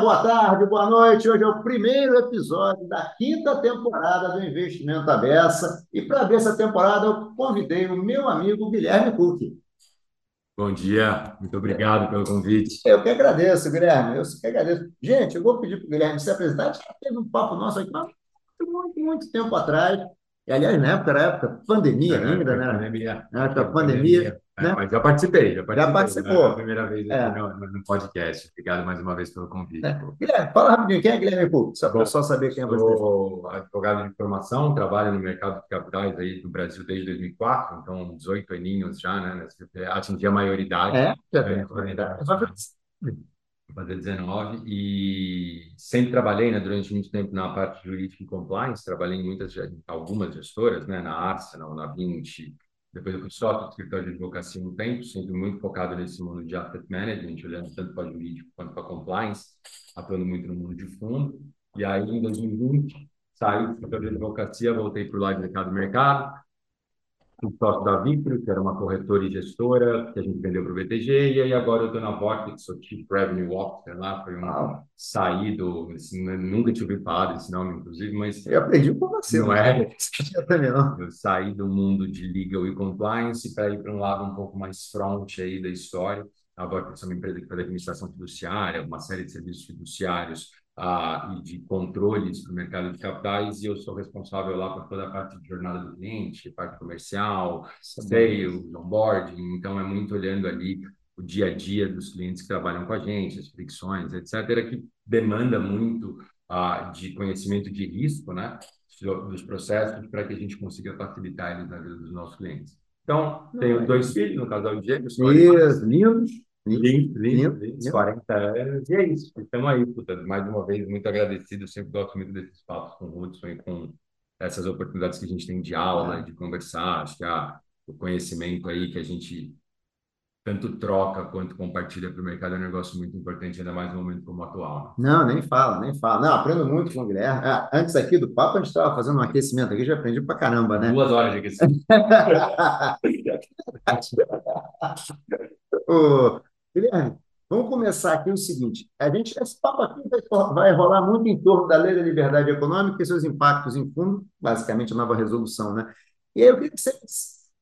boa tarde, boa noite. Hoje é o primeiro episódio da quinta temporada do Investimento Abessa. E para ver essa temporada, eu convidei o meu amigo Guilherme Cook. Bom dia, muito obrigado pelo convite. Eu que agradeço, Guilherme. Eu que agradeço. Gente, eu vou pedir para o Guilherme se apresentar. Já teve um papo nosso aqui muito, muito, muito tempo atrás. E, aliás, na época, era época pandemia É, ainda, né? Pandemia. Na época da pandemia, É, né? mas já participei, já participei. participou. É a primeira vez É. aqui no, no podcast. Obrigado mais uma vez pelo convite. É. Guilherme, fala rapidinho, quem é Guilherme Cook? Só para pessoal saber quem é você. Sou advogado de formação, trabalho no mercado de capitais aí do Brasil desde 2004, então 18 aninhos já, né? Atingi a maioridade. É, já É, tem. Vou fazer 19 e sempre trabalhei, né, durante muito tempo na parte jurídica e compliance, trabalhei em muitas, em algumas gestoras, né, na Arsenal, na 20, depois eu fui sócio do escritório de advocacia um tempo, sempre muito focado nesse mundo de asset management, olhando tanto para jurídico quanto para compliance, atuando muito no mundo de fundo. E aí, em 2020, saí do escritório de advocacia, voltei para o lado de mercado mercado, fui sócio da Victor, que era uma corretora e gestora, que a gente vendeu para o BTG, e aí agora eu estou na Vortex, sou Chief Revenue Officer lá, foi um Uau. saído, assim, né, nunca tinha ouvido falar desse nome, inclusive, mas Eu aprendi com você, Não é? Eu também não. eu saí do mundo de legal e compliance para ir para um lado um pouco mais front aí da história. A Vortex é uma empresa que faz administração fiduciária, uma série de serviços fiduciários ah, e de controles para o mercado de capitais, e eu sou responsável lá por toda a parte de jornada do cliente, parte comercial, sales, onboarding, então é muito olhando ali o dia a dia dos clientes que trabalham com a gente, as fricções, etc., que demanda muito ah, de conhecimento de risco, né, dos processos, para que a gente consiga facilitar eles na vida dos nossos clientes. Então, tenho dois filhos, no casal de gêmeos, lindos. Lindo, lindo, Lindo, lindo, lindo. 40 anos, e é isso, estamos aí, portanto, mais uma vez, muito agradecido, eu sempre gosto muito desses papos com o Hudson e com essas oportunidades que a gente tem de aula, É. de conversar, acho que a, o conhecimento aí que a gente tanto troca quanto compartilha para o mercado é um negócio muito importante, ainda mais no momento como o atual. né? Não, nem fala, nem fala. Não, aprendo muito com o Guilherme. Ah, antes aqui do papo, a gente estava fazendo um aquecimento aqui, já aprendi pra caramba, né? Duas horas de aquecimento. Guilherme, vamos começar aqui o seguinte: a gente, esse papo aqui vai, rolar muito em torno da Lei da Liberdade Econômica e seus impactos em fundo, basicamente a nova resolução, né? E aí eu queria que você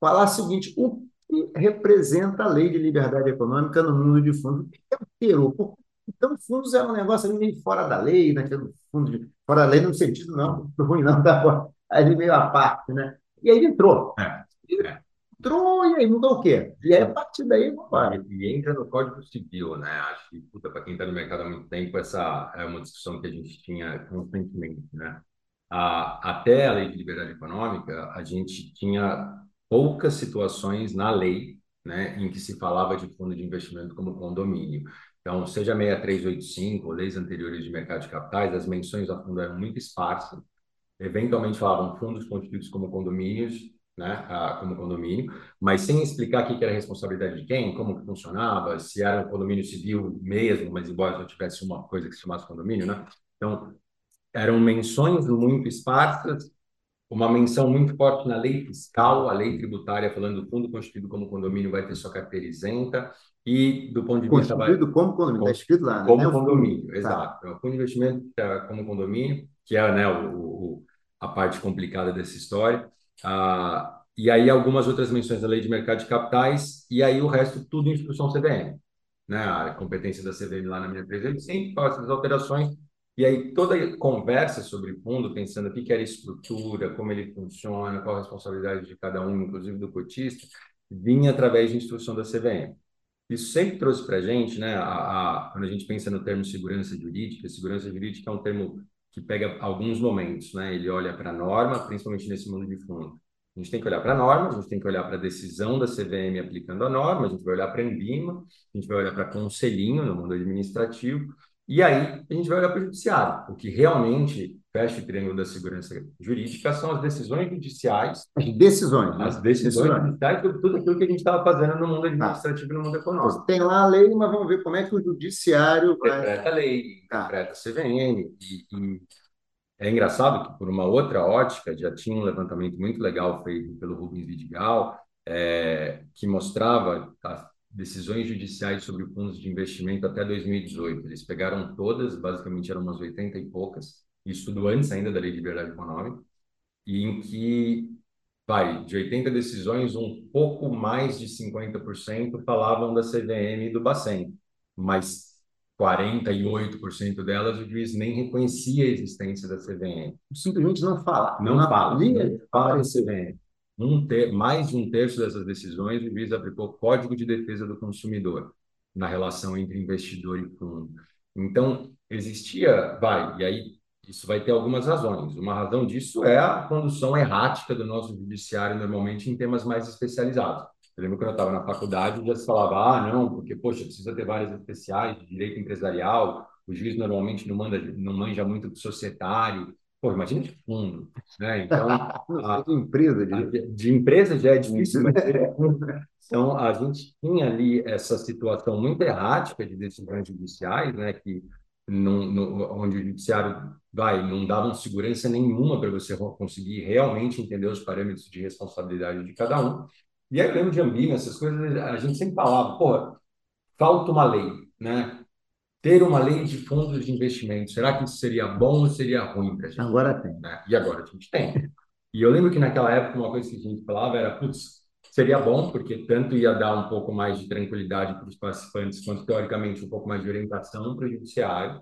falasse o seguinte: o que representa a Lei de Liberdade Econômica no mundo de fundos? O que é peru? Por- Então, fundos é um negócio ali meio fora da lei, naquele fundo de, fora da lei no sentido não ruim, não, tá ali meio à parte, né? E aí ele entrou. É, é. Entrou e aí mudou o quê? E aí, a partir daí, vamos. E entra no Código Civil, né? Acho que, puta, para quem está no mercado há muito tempo, essa é uma discussão que a gente tinha constantemente, né? A, até a Lei de Liberdade Econômica, a gente tinha poucas situações na lei, né, em que se falava de fundo de investimento como condomínio. Então, seja 6385 ou leis anteriores de mercado de capitais, as menções a fundo eram muito esparsas. Eventualmente falavam fundos constituídos como condomínios, né, como condomínio, mas sem explicar o que era a responsabilidade de quem, como que funcionava, se era um condomínio civil mesmo, mas embora só tivesse uma coisa que se chamasse condomínio, né? Então, eram menções muito esparsas, uma menção muito forte na lei fiscal, a lei tributária falando do fundo constituído como condomínio vai ter sua carteira isenta, e do ponto de vista... Constituído como condomínio, está escrito lá, né? Como Não é o fundo. condomínio, Tá. exato. Então, fundo de investimento é, como condomínio, que é né, o, o- a parte complicada dessa história. Ah, e aí algumas outras menções da lei de mercado de capitais, e aí o resto tudo em instrução CVM. Né? A competência da CVM lá na minha 385, faz essas alterações, e aí toda conversa sobre fundo, pensando o que era estrutura, como ele funciona, qual a responsabilidade de cada um, inclusive do cotista, vinha através de instrução da CVM. Isso sempre trouxe para a gente, né, a- quando a gente pensa no termo segurança jurídica, segurança jurídica é um termo que pega alguns momentos, né? Ele olha para a norma, principalmente nesse mundo de fundo. A gente tem que olhar para a norma, a gente tem que olhar para a decisão da CVM aplicando a norma, a gente vai olhar para a Embima, a gente vai olhar para conselhinho no mundo administrativo, e aí a gente vai olhar para o judiciário. O que realmente fecha o triângulo da segurança jurídica são as decisões judiciais As decisões, né? as decisões judiciais sobre tudo aquilo que a gente estava fazendo no mundo administrativo e no mundo econômico. Tem lá a lei, mas vamos ver como é que o judiciário vai. Interpreta a lei, Tá. interpreta a CVM. E, e é engraçado que, por uma outra ótica, já tinha um levantamento muito legal feito pelo Rubens Vidigal, é, que mostrava, tá, decisões judiciais sobre fundos de investimento até 2018. Eles pegaram todas, basicamente eram umas 80 e poucas, isso tudo antes ainda da Lei de Liberdade Econômica, e em que, vai, de 80 decisões, um pouco mais de 50% falavam da CVM e do Bacen, mas 48% delas o juiz nem reconhecia a existência da CVM. Simplesmente não fala. Não, não fala. Não fala CVM um ter, mais de um terço dessas decisões, o juiz aplicou Código de Defesa do Consumidor na relação entre investidor e fundo. Então, existia, vai, e aí isso vai ter algumas razões. Uma razão disso é a condução errática do nosso judiciário, normalmente em temas mais especializados. Eu lembro quando eu estava na faculdade, já se falava, ah, não, porque, poxa, precisa ter várias especiais de direito empresarial, o juiz normalmente não, manda, não manja muito do societário, Pô, imagina de fundo, né? Então, a, de empresa, de... de empresa já é difícil, mas... então a gente tinha ali essa situação muito errática de decisões judiciais, né? Que não, onde o judiciário vai não davam segurança nenhuma para você conseguir realmente entender os parâmetros de responsabilidade de cada um. E aí eu lembro de Ambima, essas coisas, a gente sempre falava, porra, falta uma lei, né? ter uma lei de fundos de investimento, será que isso seria bom ou seria ruim para a gente? Agora tem. Né? E agora a gente tem. E eu lembro que naquela época uma coisa que a gente falava era, putz, seria bom, porque tanto ia dar um pouco mais de tranquilidade para os participantes, quanto teoricamente um pouco mais de orientação para o judiciário.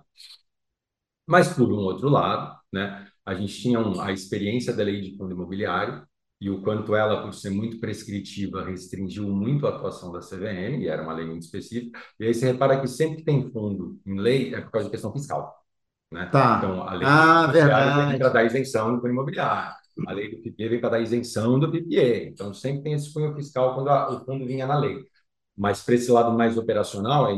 Mas, por um outro lado, né, a gente tinha um, a experiência da lei de fundo imobiliário, e o quanto ela, por ser muito prescritiva, restringiu muito a atuação da CVM, e era uma lei muito específica. E aí você repara que sempre que tem fundo em lei é por causa de questão fiscal. Né? Tá. Então, a lei ah, verdade. para dar isenção do fundo imobiliário. A lei do PPE vem para dar isenção do PPE. Então, sempre tem esse cunho fiscal quando a, o fundo vinha na lei. Mas para esse lado mais operacional,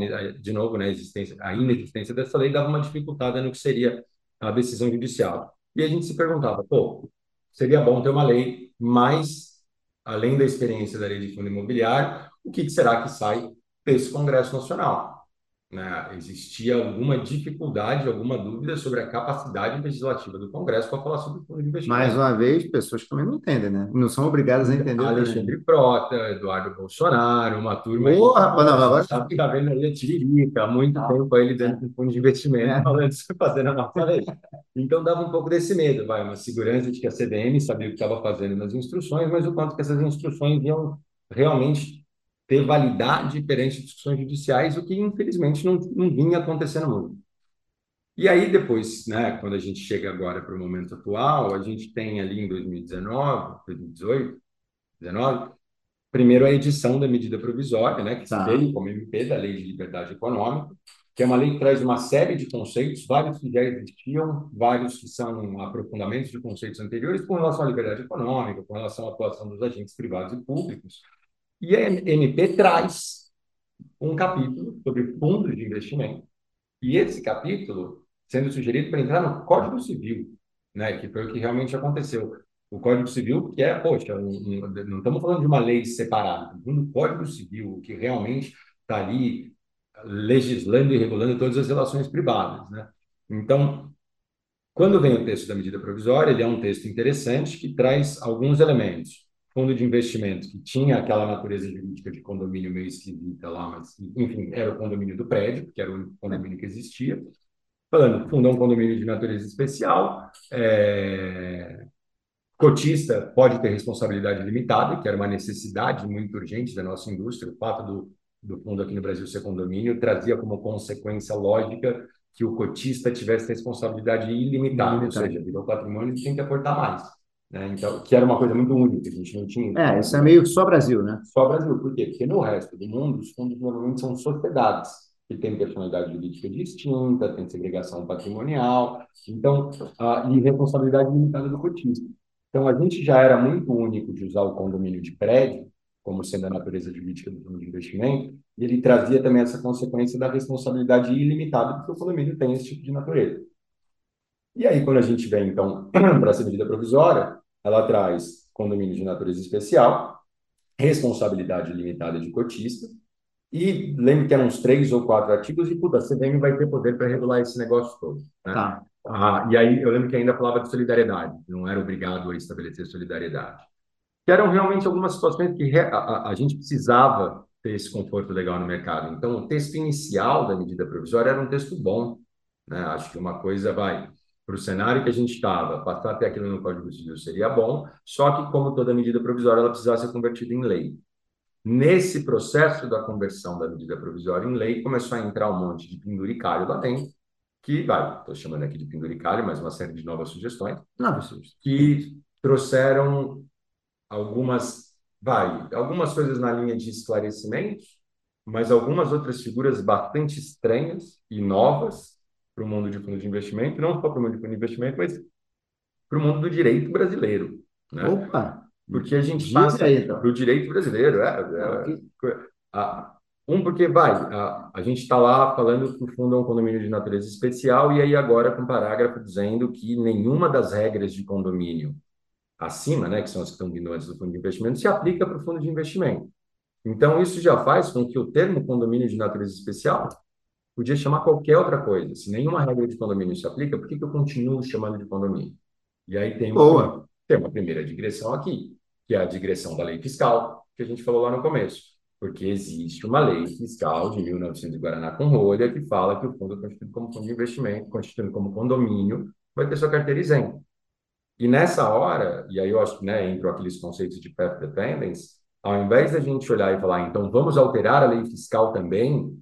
de novo, né, a, existência, a inexistência dessa lei dava uma dificuldade no que seria a decisão judicial. E a gente se perguntava, pô, seria bom ter uma lei mais, além da experiência da lei de fundo imobiliário, o que será que sai desse Congresso Nacional? Né, existia alguma dificuldade, alguma dúvida sobre a capacidade legislativa do Congresso para falar sobre o fundo de investimento. Mais uma vez, pessoas que também não entendem, né? Não são obrigadas a entender. Alexandre Prota, Eduardo Bolsonaro, uma turma... Porra, rapaz, não, agora... Sabe que está vendo ali a tiririca, há muito ah, tempo ele dentro do fundo de investimento, é. falando, fazendo a nossa lei. Então dava um pouco desse medo, vai, uma segurança de que a CDM sabia o que estava fazendo nas instruções, mas o quanto que essas instruções iam realmente ter validade perante discussões judiciais, o que infelizmente não, não vinha acontecendo muito. E aí depois, né, quando a gente chega agora para o momento atual, a gente tem ali em 2019, 2018, 19, primeiro a edição da medida provisória, né, que tá. veio como MP da Lei de Liberdade Econômica, que é uma lei que traz uma série de conceitos, vários que já existiam, vários que são aprofundamentos de conceitos anteriores com relação à liberdade econômica, com relação à atuação dos agentes privados e públicos, e a MP traz um capítulo sobre fundos de investimento. E esse capítulo sendo sugerido para entrar no Código Civil, né, que foi o que realmente aconteceu. O Código Civil, que é, poxa, um, um, não estamos falando de uma lei separada, do Código Civil, que realmente está ali legislando e regulando todas as relações privadas. Né? Então, quando vem o texto da medida provisória, ele é um texto interessante que traz alguns elementos fundo de investimento que tinha aquela natureza jurídica de condomínio meio esquisita lá, mas, enfim, era o condomínio do prédio, que era o único condomínio que existia. Falando, fundou um condomínio de natureza especial, é... cotista pode ter responsabilidade limitada, que era uma necessidade muito urgente da nossa indústria. O fato do, do fundo aqui no Brasil ser condomínio trazia como consequência lógica que o cotista tivesse responsabilidade ilimitada, ilimitada. ou seja, virou patrimônio e tem que aportar mais. Né? Então, que era uma coisa muito única, a gente não tinha. É, isso é meio que só Brasil, né? Só Brasil, por quê? Porque no resto do mundo, os fundos normalmente são sociedades que têm personalidade jurídica distinta, tem segregação patrimonial, então, a, e responsabilidade limitada do cotista. Então, a gente já era muito único de usar o condomínio de prédio, como sendo a natureza jurídica do fundo de investimento, e ele trazia também essa consequência da responsabilidade ilimitada, porque o condomínio tem esse tipo de natureza. E aí, quando a gente vem, então, para essa medida provisória, ela traz condomínio de natureza especial, responsabilidade limitada de cotista, e lembre que eram uns três ou quatro artigos, e puta, a CVM vai ter poder para regular esse negócio todo. Né? Tá. Ah, e aí eu lembro que ainda falava de solidariedade, não era obrigado a estabelecer solidariedade. Que eram realmente algumas situações que a, a, a gente precisava ter esse conforto legal no mercado. Então, o texto inicial da medida provisória era um texto bom. Né? Acho que uma coisa vai para o cenário que a gente estava, passar até aquilo no Código Civil seria bom, só que, como toda medida provisória, ela precisava ser convertida em lei. Nesse processo da conversão da medida provisória em lei, começou a entrar um monte de penduricário lá dentro, que, vai, estou chamando aqui de penduricário, mas uma série de novas sugestões, novas sugestões, que trouxeram algumas, vai, algumas coisas na linha de esclarecimento, mas algumas outras figuras bastante estranhas e novas para o mundo de fundo de investimento, não só para o mundo de fundo de investimento, mas para o mundo do direito brasileiro. Né? Opa! Porque a gente passa então. para o direito brasileiro. É, é, a, um, porque vai, a, a gente está lá falando que o fundo é um condomínio de natureza especial, e aí agora com um parágrafo dizendo que nenhuma das regras de condomínio acima, né, que são as que estão vindo antes do fundo de investimento, se aplica para o fundo de investimento. Então, isso já faz com que o termo condomínio de natureza especial podia chamar qualquer outra coisa. Se nenhuma regra de condomínio se aplica, por que, que eu continuo chamando de condomínio? E aí tem uma, tem uma primeira digressão aqui, que é a digressão da lei fiscal, que a gente falou lá no começo. Porque existe uma lei fiscal de 1900 de Guaraná com rolha que fala que o fundo constituído como fundo de investimento, constituído como condomínio, vai ter sua carteira isenta. E nessa hora, e aí eu acho que né, entram aqueles conceitos de path dependence, ao invés da gente olhar e falar, então vamos alterar a lei fiscal também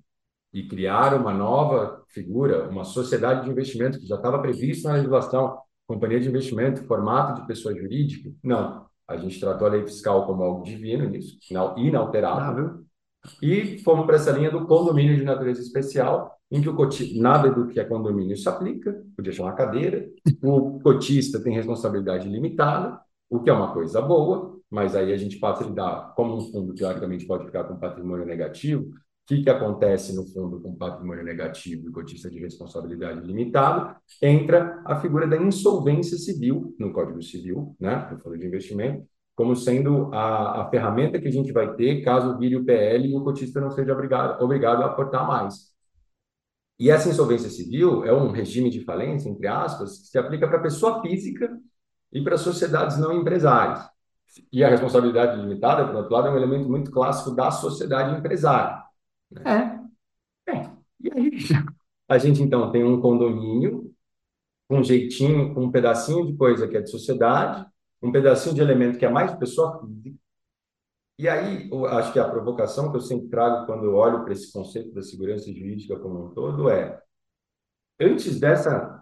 e criar uma nova figura, uma sociedade de investimento que já estava previsto na legislação, companhia de investimento, formato de pessoa jurídica. Não, a gente tratou a lei fiscal como algo divino nisso, inalterável. Ah, e fomos para essa linha do condomínio de natureza especial, em que o cotista, nada do que é condomínio se aplica, podia chamar cadeira, o cotista tem responsabilidade limitada, o que é uma coisa boa, mas aí a gente passa a lidar, como um fundo teoricamente pode ficar com patrimônio negativo, o que, que acontece no fundo com patrimônio negativo e cotista de responsabilidade limitada? Entra a figura da insolvência civil no Código Civil, né, no fundo de investimento, como sendo a, a ferramenta que a gente vai ter caso vire o PL e o cotista não seja obrigado, obrigado a aportar mais. E essa insolvência civil é um regime de falência, entre aspas, que se aplica para pessoa física e para sociedades não empresárias. E a responsabilidade limitada, por outro lado, é um elemento muito clássico da sociedade empresária. Né? É. é. E aí, a gente então tem um condomínio um jeitinho, um pedacinho de coisa que é de sociedade, um pedacinho de elemento que é mais pessoa física, e aí, eu acho que a provocação que eu sempre trago quando eu olho para esse conceito da segurança jurídica como um todo é, antes dessa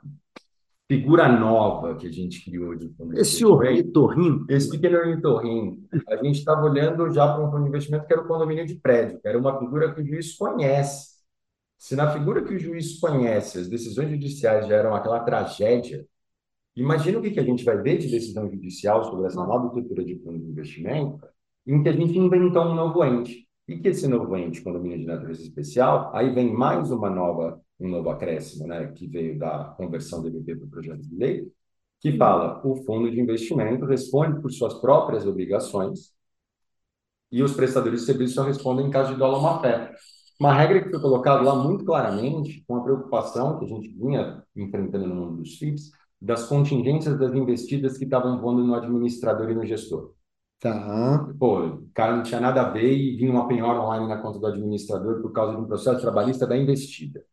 figura nova que a gente criou de fundo Esse ornitorrinho. Esse pequeno ornitorrinho. A gente estava olhando já para um fundo de investimento que era o condomínio de prédio, que era uma figura que o juiz conhece. Se na figura que o juiz conhece, as decisões judiciais já eram aquela tragédia, imagina o que, que a gente vai ver de decisão judicial sobre essa nova estrutura de fundo de investimento, em que a gente inventou um novo ente. E que esse novo ente, condomínio de natureza especial, aí vem mais uma nova, um novo acréscimo, né, que veio da conversão do MP para o projeto de lei, que fala o fundo de investimento responde por suas próprias obrigações e os prestadores de serviço só respondem em caso de dolo má fé. Uma regra que foi colocada lá muito claramente, com a preocupação que a gente vinha enfrentando no mundo dos FIPS, das contingências das investidas que estavam voando no administrador e no gestor. Tá. Pô, o cara não tinha nada a ver e vinha uma penhora online na conta do administrador por causa de um processo trabalhista da investida.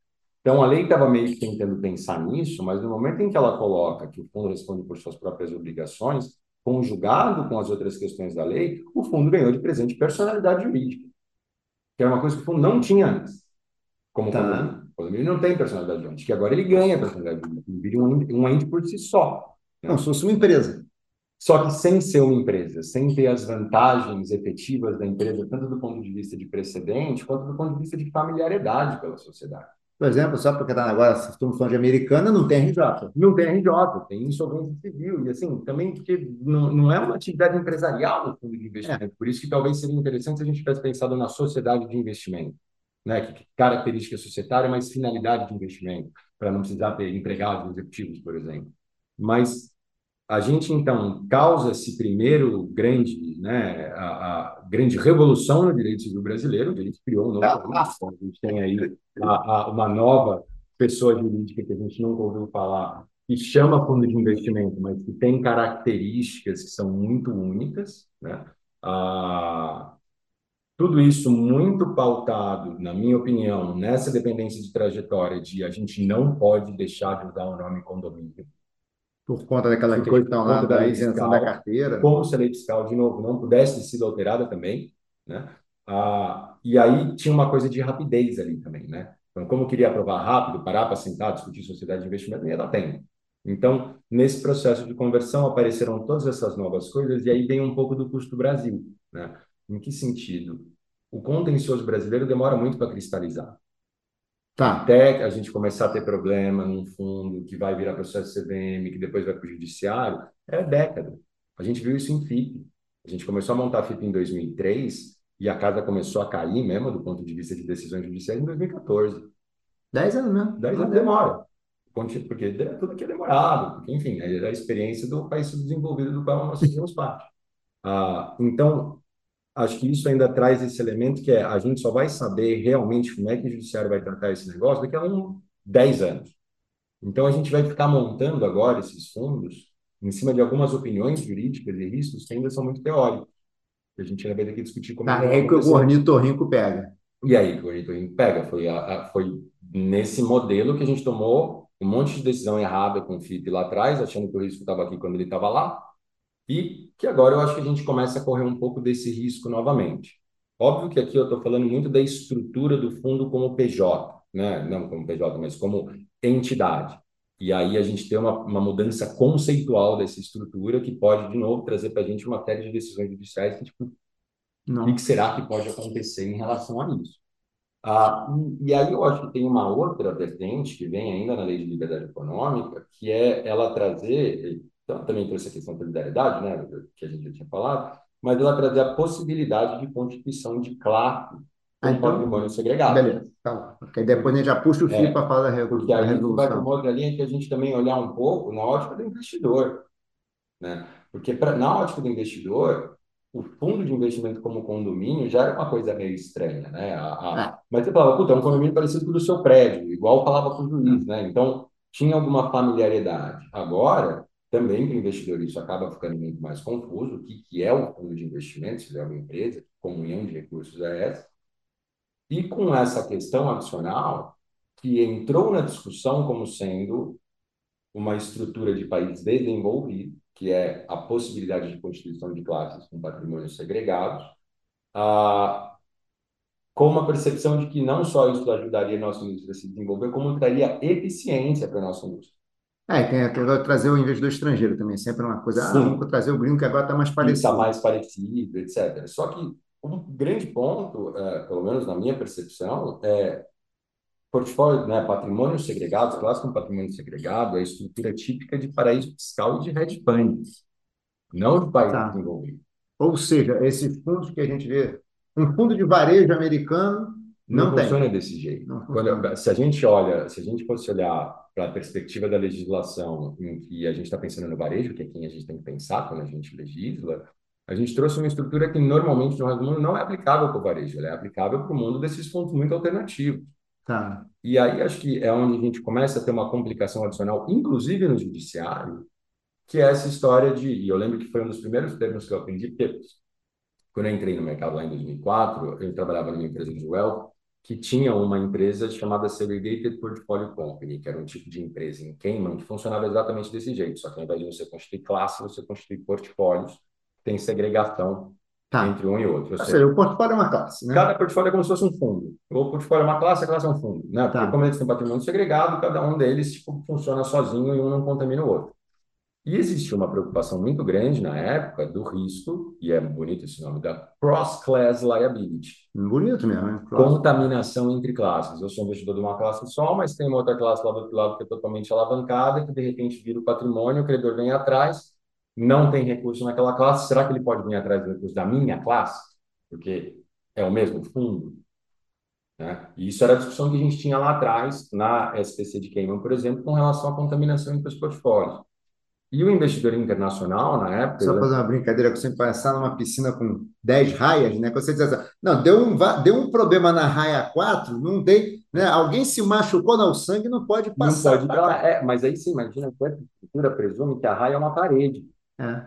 Então, a lei estava meio que tentando pensar nisso, mas no momento em que ela coloca que o fundo responde por suas próprias obrigações, conjugado com as outras questões da lei, o fundo ganhou de presente personalidade jurídica, que era uma coisa que o fundo não tinha antes. Como tá. condomínio. O condomínio não tem personalidade jurídica, que agora ele ganha personalidade jurídica, ele vira um, um ente por si só. Né? Não, se fosse uma empresa. Só que sem ser uma empresa, sem ter as vantagens efetivas da empresa, tanto do ponto de vista de precedente, quanto do ponto de vista de familiaridade pela sociedade. Por exemplo, só porque está agora, estamos falando de americana, não tem RJ. Não tem RJ, tem insolvência civil. E assim, também porque não, não é uma atividade empresarial no fundo de investimento. É. Por isso que talvez seria interessante se a gente tivesse pensado na sociedade de investimento. Né? Que, que característica societária, mas finalidade de investimento, para não precisar ter empregados executivos, por exemplo. Mas a gente então causa esse primeiro grande, né, a, a grande revolução no direito civil brasileiro, a gente criou um novo a gente tem aí a, a, uma nova pessoa jurídica que a gente nunca ouviu falar, que chama fundo de investimento, mas que tem características que são muito únicas, né? Tudo isso muito pautado, na minha opinião, nessa dependência de trajetória de a gente não pode deixar de usar o nome condomínio. Por conta daquela por questão lá da, da isenção fiscal, da carteira. Como se a lei fiscal, de novo, não pudesse ter sido alterada também, né? Ah, e aí tinha uma coisa de rapidez ali também, né? Então, como eu queria aprovar rápido, parar para sentar, discutir sociedade de investimento, não ia dar tempo. Então, nesse processo de conversão, apareceram todas essas novas coisas, e aí vem um pouco do custo Brasil. Né? Em que sentido? O contencioso brasileiro demora muito para cristalizar. Tá. Até a gente começar a ter problema num fundo que vai virar processo CVM, que depois vai para o judiciário, é década. A gente viu isso em FIP. A gente começou a montar a FIP em 2003 e a casa começou a cair mesmo do ponto de vista de decisões judiciais em 2014. Dez anos, né? Dez anos demora. Porque tudo aqui é demorado, porque, enfim, é a experiência do país desenvolvido do qual nós fazemos parte. Ah, então, acho que isso ainda traz esse elemento que é a gente só vai saber realmente como é que o judiciário vai tratar esse negócio daqui a um 10 anos. Então, a gente vai ficar montando agora esses fundos em cima de algumas opiniões jurídicas e riscos que ainda são muito teóricos a gente ainda vai ter que discutir como. Tá, é aí que o ornitorrinco pega. E aí que o ornitorrinco pega. Foi, a, a, foi nesse modelo que a gente tomou um monte de decisão errada com o FIP lá atrás, achando que o risco estava aqui quando ele estava lá, e que agora eu acho que a gente começa a correr um pouco desse risco novamente. Óbvio que aqui eu estou falando muito da estrutura do fundo como PJ, né? não como PJ, mas como entidade. E aí a gente tem uma, uma mudança conceitual dessa estrutura que pode, de novo, trazer para a gente uma série de decisões judiciais que, tipo, Não. o que será que pode acontecer em relação a isso? Ah, e, e, aí eu acho que tem uma outra vertente que vem ainda na lei de liberdade econômica, que é ela trazer, então, também trouxe a questão da solidariedade, né, que a gente já tinha falado, mas ela trazer a possibilidade de constituição de classe ah, então, patrimônio segregado. Beleza, tá. Porque depois a gente já puxa o fio é, para falar da resolução. Porque a gente vai para uma outra linha que a gente também olhar um pouco na ótica do investidor. Né? Porque pra, na ótica do investidor, o fundo de investimento como condomínio já era uma coisa meio estranha. Né? A, a, é. Mas você falava, puta, é um condomínio parecido com o do seu prédio, igual falava com o juiz. Né? Então, tinha alguma familiaridade. Agora, também para o investidor isso acaba ficando muito mais confuso. O que, que é o fundo de investimento, se é uma empresa, comunhão de recursos é essa? E com essa questão adicional, que entrou na discussão como sendo uma estrutura de país desenvolvido, que é a possibilidade de constituição de classes com patrimônios segregados, ah, com uma percepção de que não só isso ajudaria a nossa indústria a se desenvolver, como traria eficiência para a nossa indústria. É, tem, tem trazer o investidor estrangeiro também, sempre uma coisa, ah, Sim. ah, vamos trazer o gringo que agora está mais parecido. Está mais parecido, etc. Só que um grande ponto, é, pelo menos na minha percepção, é portfólio, né, patrimônio segregado, classe com patrimônio segregado, é a estrutura típica de paraíso fiscal e de hedge funds, não de país tá. desenvolvido. Ou seja, esses fundos que a gente vê, um fundo de varejo americano não, não funciona desse jeito. Quando, se a gente olha, se a gente fosse olhar para a perspectiva da legislação em que a gente está pensando no varejo, que é quem a gente tem que pensar quando a gente legisla, a gente trouxe uma estrutura que normalmente no resto do mundo não é aplicável para o varejo, ela é aplicável para o mundo desses fundos muito alternativos. Tá. E aí acho que é onde a gente começa a ter uma complicação adicional, inclusive no judiciário, que é essa história de. E eu lembro que foi um dos primeiros termos que eu aprendi, porque quando eu entrei no mercado lá em 2004, eu trabalhava numa empresa de wealth que tinha uma empresa chamada Segregated Portfolio Company, que era um tipo de empresa em Cayman que funcionava exatamente desse jeito, só que ao invés de você constituir classe, você constitui portfólios tem segregação tá. entre um e outro. Ou seja, o portfólio é uma classe, né? Cada portfólio é como se fosse um fundo. O portfólio é uma classe, a classe é um fundo. Né? Porque tá. como eles têm patrimônio segregado, cada um deles tipo, funciona sozinho e um não contamina o outro. E existia uma preocupação muito grande na época do risco, e é bonito esse nome, da cross-class liability. Bonito mesmo, né? Contaminação entre classes. Eu sou investidor de uma classe só, mas tem uma outra classe lá do outro lado que é totalmente alavancada, que de repente vira o patrimônio, o credor vem atrás, não tem recurso naquela classe, será que ele pode vir atrás do recurso da minha classe? Porque é o mesmo fundo? Né? E isso era a discussão que a gente tinha lá atrás, na SPC de Cayman, por exemplo, com relação à contaminação entre os portfólios. E o investidor internacional, na época. Só fazer uma brincadeira, que você passar numa piscina com 10 raias, né? Que você diz assim, não, deu um, deu um problema na raia 4, não dei. Né? Alguém se machucou no sangue, não pode passar. Não pode, é, mas aí sim, imagina que a estrutura presume que a raia é uma parede. É.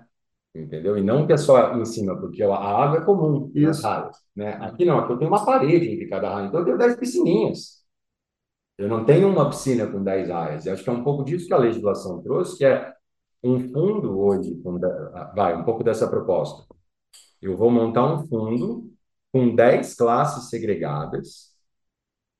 entendeu? E não que é só em cima, porque a água é comum nas Isso. raias, né? Aqui não, aqui eu tenho uma parede entre cada raia, então eu tenho 10 piscininhas. Eu não tenho uma piscina com 10 raias. E acho que é um pouco disso que a legislação trouxe, que é um fundo hoje, de- vai, um pouco dessa proposta. Eu vou montar um fundo com 10 classes segregadas,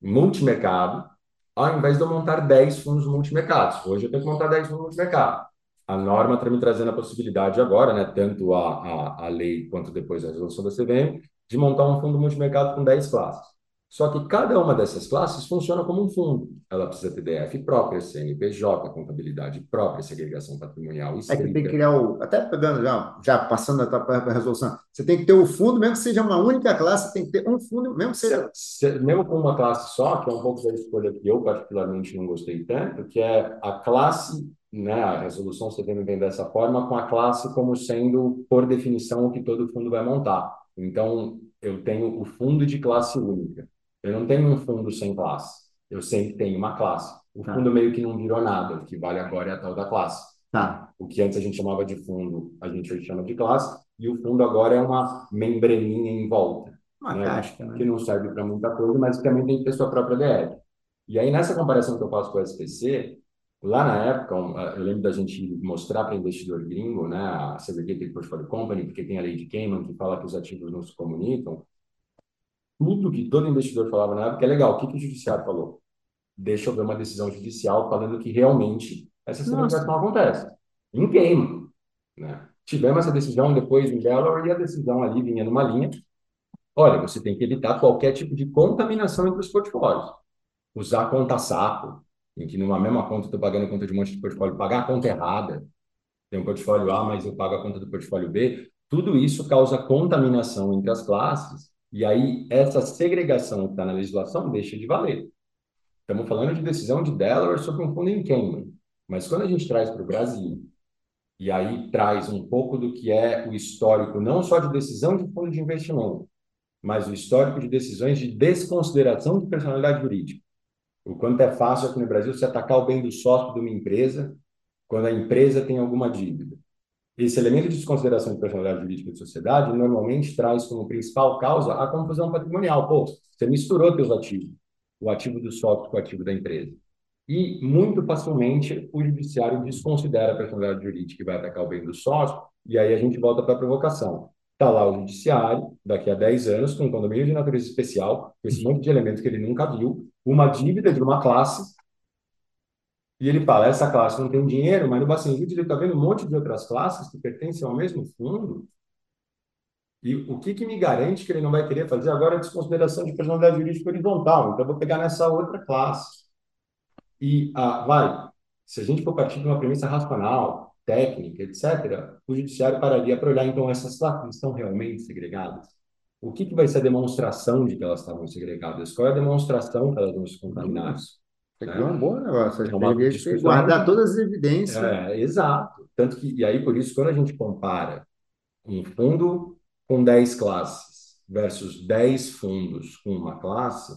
multimercado, ao invés de eu montar 10 fundos multimercados. Hoje eu tenho que montar 10 fundos multimercado. A norma está me trazendo a possibilidade agora, né, tanto a, a, a lei quanto depois a resolução da CVM, de montar um fundo multimercado com 10 classes. Só que cada uma dessas classes funciona como um fundo. Ela precisa ter DF própria, CNPJ, contabilidade própria, segregação patrimonial É que tem que estrita. criar o. Até pegando já, já passando para a resolução, você tem que ter o fundo, mesmo que seja uma única classe, tem que ter um fundo, mesmo que seja. Se- mesmo com uma classe só, que é um pouco da escolha que eu particularmente não gostei tanto, que é a classe, né, a resolução CVM vem dessa forma, com a classe como sendo, por definição, o que todo fundo vai montar. Então, eu tenho o fundo de classe única. Eu não tenho um fundo sem classe. Eu sempre tenho uma classe. O Tá. fundo meio que não virou nada. O que vale agora é a tal da classe. Tá. O que antes a gente chamava de fundo, a gente hoje chama de classe. E o fundo agora é uma membraninha em volta Uma né, casca, que né? não serve para muita coisa, mas que também tem que ter sua própria DF. E aí, nessa comparação que eu faço com o SPC, lá na época, ah, eu lembro da gente mostrar para investidor gringo, né, a Segregated Portfolio Company, porque tem a lei de Cayman que fala que os ativos não se comunicam. Tudo que todo investidor falava na época é legal. O que, que o judiciário falou? Deixa eu ver uma decisão judicial falando que realmente essa segregação acontece. Em Cayman, né? Tivemos essa decisão depois em Delaware e a decisão ali vinha numa linha Olha, você tem que evitar qualquer tipo de contaminação entre os portfólios. Usar conta sapo, em que numa mesma conta eu estou pagando a conta de um monte de portfólio, pagar a conta errada. Tem um portfólio A, mas eu pago a conta do portfólio B. Tudo isso causa contaminação entre as classes, e aí essa segregação que está na legislação deixa de valer. Estamos falando de decisão de Delaware sobre um fundo em Cayman. Mas quando a gente traz para o Brasil, e aí traz um pouco do que é o histórico, não só de decisão de fundo de investimento, mas o histórico de decisões de desconsideração de personalidade jurídica. O quanto é fácil aqui no Brasil se atacar o bem do sócio de uma empresa quando a empresa tem alguma dívida. Esse elemento de desconsideração de personalidade jurídica de sociedade normalmente traz como principal causa a confusão patrimonial. Pô, você misturou teus ativos, o ativo do sócio com o ativo da empresa. E, muito facilmente, o judiciário desconsidera a personalidade jurídica e vai atacar o bem do sócio, e aí a gente volta para a provocação. Está lá o judiciário, daqui a 10 anos, com um condomínio de natureza especial, com esse monte de elementos que ele nunca viu, uma dívida de uma classe, e ele fala, essa classe não tem dinheiro, mas no Bacen ele está vendo um monte de outras classes que pertencem ao mesmo fundo, e o que, que me garante que ele não vai querer fazer agora a desconsideração de personalidade jurídica horizontal? Então, eu vou pegar nessa outra classe. E, ah, vai, se a gente for partir de uma premissa racional, técnica, etc., o judiciário pararia para olhar, então, essas classes estão realmente segregadas? O que, que vai ser a demonstração de que elas estavam segregadas? Qual é a demonstração que elas não se contaminaram? Isso aqui é um bom negócio. É uma discussão. guardar todas as evidências. É, exato. Tanto que, e aí, por isso, quando a gente compara um fundo com 10 classes versus 10 fundos com uma classe,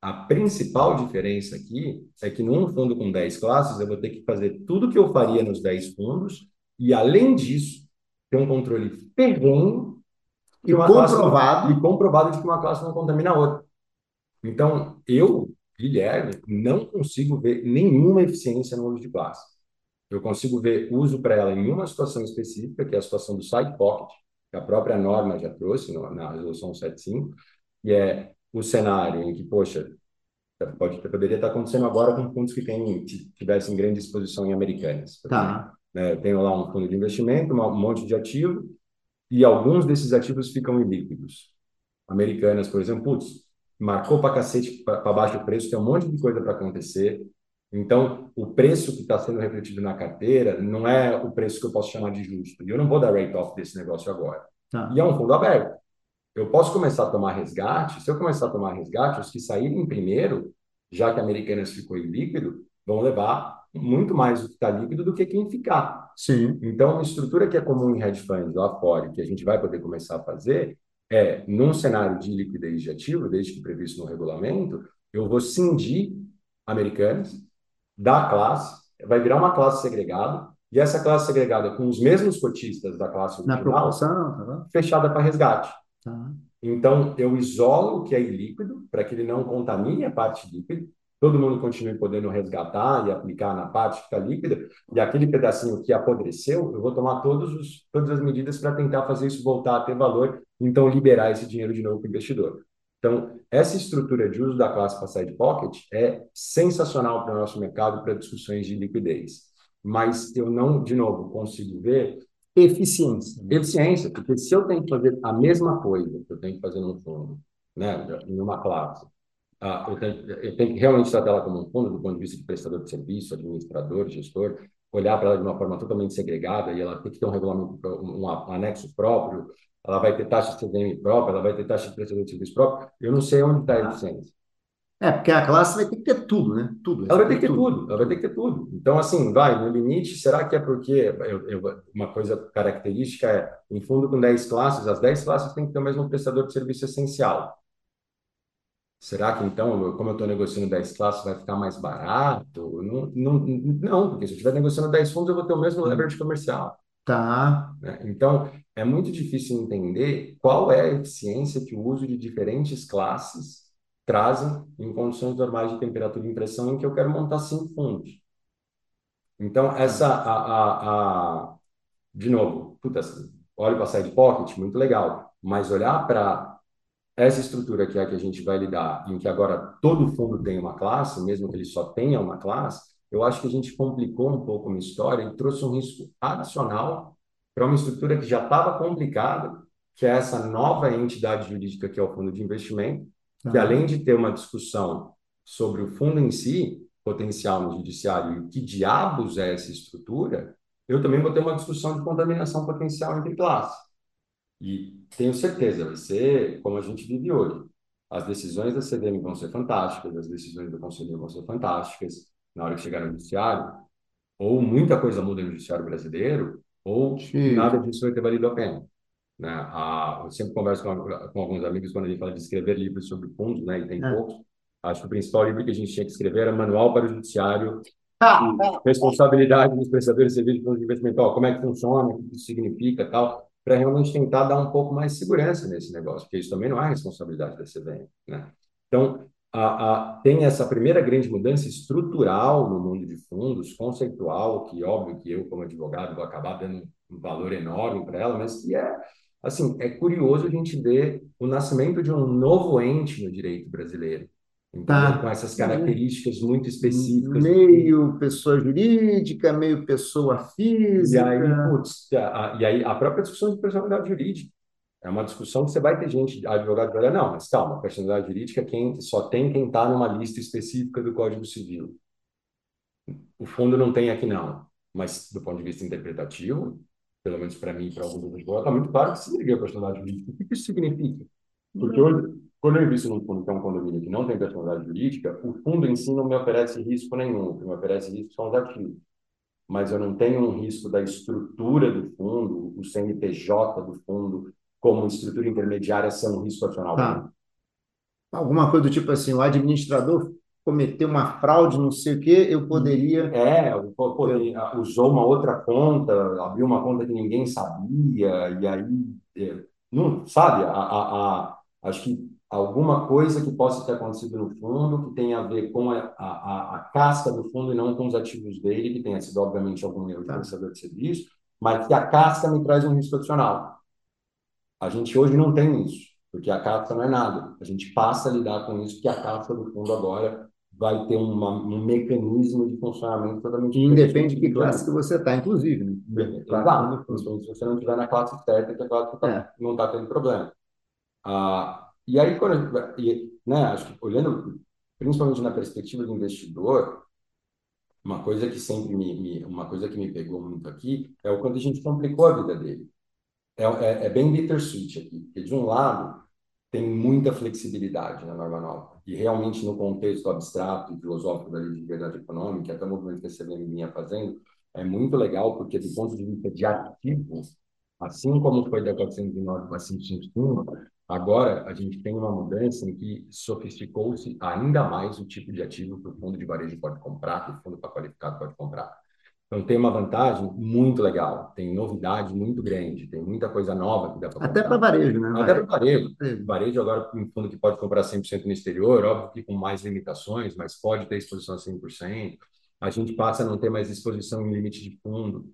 a principal diferença aqui é que num fundo com 10 classes, eu vou ter que fazer tudo que eu faria nos 10 fundos e, além disso, ter um controle ferrenho E uma classe comprovado. e comprovado de que uma classe não contamina a outra. Então, eu, Guilherme, não consigo ver nenhuma eficiência no uso de classe. Eu consigo ver uso para ela em uma situação específica, que é a situação do side pocket, que a própria norma já trouxe no- na resolução 75, e é o cenário em que, poxa, pode, poderia estar acontecendo agora com fundos que têm, t- tivessem grande exposição em americanas. Tá. né? Eu tenho lá um fundo de investimento, um monte de ativo, e alguns desses ativos ficam ilíquidos. Americanas, por exemplo, putz, marcou para cacete para baixo o preço, tem um monte de coisa para acontecer. Então, o preço que está sendo refletido na carteira não é o preço que eu posso chamar de justo. E eu não vou dar rate-off desse negócio agora. Tá. E é um fundo aberto. Eu posso começar a tomar resgate. Se eu começar a tomar resgate, os que saírem primeiro, já que a Americanas ficou ilíquido, vão levar muito mais o que está líquido do que quem ficar. Sim. Então, uma estrutura que é comum em hedge funds lá fora, que a gente vai poder começar a fazer, é, num cenário de liquidez de ativo, desde que previsto no regulamento, eu vou cindir americanas da classe, vai virar uma classe segregada, e essa classe segregada com os mesmos cotistas da classe original, Na proporção, tá fechada para resgate. Tá. Então, eu isolo o que é ilíquido, para que ele não contamine a parte líquida, todo mundo continue podendo resgatar e aplicar na parte que está líquida, e aquele pedacinho que apodreceu, eu vou tomar todos os, todas as medidas para tentar fazer isso voltar a ter valor, então liberar esse dinheiro de novo para o investidor. Então, essa estrutura de uso da classe para side pocket é sensacional para o nosso mercado para discussões de liquidez. Mas eu não, de novo, consigo ver eficiência. Eficiência, porque se eu tenho que fazer a mesma coisa que eu tenho que fazer no fundo, né, em uma classe, ah, eu, tenho, eu tenho que realmente tratar ela como um fundo do ponto de vista de prestador de serviço, administrador, gestor, olhar para ela de uma forma totalmente segregada e ela tem que ter um regulamento, um anexo próprio, ela vai ter taxa de CDM própria, ela vai ter taxa de prestador de serviço próprio. Eu não sei onde está a eficiência. É, porque a classe vai ter que ter tudo, né? Tudo. Ela vai ter que ter tudo. tudo. ela vai ter que ter tudo. Então, assim, vai, no limite, será que é porque eu, eu, uma coisa característica é, em fundo com 10 classes, as 10 classes têm que ter o mesmo prestador de serviço essencial. Será que então, como eu estou negociando 10 classes, vai ficar mais barato? Não, não, não, porque se eu estiver negociando 10 fundos, eu vou ter o mesmo leverage comercial. Tá. Né? Então, é muito difícil entender qual é a eficiência que o uso de diferentes classes trazem em condições normais de temperatura e impressão em que eu quero montar cinco fundos. Então, essa, a, a, a de novo, puta, olha para side pocket, muito legal, mas olhar para essa estrutura que é a que a gente vai lidar, em que agora todo fundo tem uma classe, mesmo que ele só tenha uma classe, eu acho que a gente complicou um pouco uma história e trouxe um risco adicional para uma estrutura que já estava complicada, que é essa nova entidade jurídica que é o fundo de investimento, que além de ter uma discussão sobre o fundo em si, potencial no judiciário, e que diabos é essa estrutura, eu também vou ter uma discussão de contaminação potencial entre classes. E tenho certeza, vai ser como a gente vive hoje. As decisões da CDM vão ser fantásticas, as decisões do Conselho vão ser fantásticas na hora que chegar no judiciário, ou muita coisa muda no judiciário brasileiro, ou Sim. nada disso vai ter valido a pena. Né? A, eu sempre converso com, com, alguns amigos quando a gente fala de escrever livros sobre fundos, né? e tem é. poucos. Acho que o principal livro que a gente tinha que escrever era Manual para o Judiciário, ah, responsabilidade dos prestadores de serviços de fundos de investimento, ó, como é que funciona, o que isso significa tal, para realmente tentar dar um pouco mais de segurança nesse negócio, porque isso também não é responsabilidade da CVM. Né? Então, a, a, tem essa primeira grande mudança estrutural no mundo de fundos, conceitual, que óbvio que eu, como advogado, vou acabar dando um valor enorme para ela, mas que é assim, é curioso a gente ver o nascimento de um novo ente no direito brasileiro. Tá. Com essas características muito específicas. Meio pessoa jurídica, meio pessoa física. E aí, putz, a, e aí a própria discussão de personalidade jurídica. É uma discussão que você vai ter gente, advogado, que vai não, mas calma, personalidade jurídica quem, só tem quem está numa lista específica do Código Civil. O fundo não tem aqui, não. Mas, do ponto de vista interpretativo, pelo menos para mim e para alguns outros está muito claro que se liga a personalidade jurídica. O que isso significa? Porque hoje, quando eu invisto num fundo que é um condomínio que não tem personalidade jurídica, o fundo em si não me oferece risco nenhum. O que me oferece risco são os ativos. Mas eu não tenho um risco da estrutura do fundo, o CNPJ do fundo, como estrutura intermediária, ser um risco adicional. Tá. Alguma coisa do tipo assim, o administrador cometeu uma fraude, não sei o quê, eu poderia. É, poderia, usou uma outra conta, abriu uma conta que ninguém sabia, e aí. É, não, sabe, a, a, a, acho que alguma coisa que possa ter acontecido no fundo que tenha a ver com a, a, a casca do fundo e não com os ativos dele, que tenha sido, obviamente, algum erro de tá. prestador de serviço, mas que a casca me traz um risco adicional. A gente hoje não tem isso, porque a casca não é nada. A gente passa a lidar com isso, porque a casca do fundo agora vai ter uma, um mecanismo de funcionamento totalmente que independe de que classe que você está, inclusive. Né? Exato. Se você não estiver na classe certa, que a classe tá, é. não está tendo problema. Ah, e aí, quando, e, né, acho que olhando principalmente na perspectiva do investidor, uma coisa que sempre me, me, uma coisa que me pegou muito aqui é o quanto a gente complicou a vida dele. É, é, é bem bittersweet aqui, porque de um lado tem muita flexibilidade na norma nova. E realmente, no contexto abstrato e filosófico da liberdade econômica, até o movimento que a CVM vinha fazendo, é muito legal, porque do ponto de vista de ativo, assim como foi da 409 para a 551, agora a gente tem uma mudança em que sofisticou-se ainda mais o tipo de ativo que o fundo de varejo pode comprar, que o fundo para qualificado pode comprar. Então tem uma vantagem muito legal, tem novidade muito grande, tem muita coisa nova que dá para Até para varejo, né? Até para varejo. Varejo agora, um fundo que pode comprar 100% no exterior, óbvio que com mais limitações, mas pode ter exposição a 100%. A gente passa a não ter mais exposição em limite de fundo,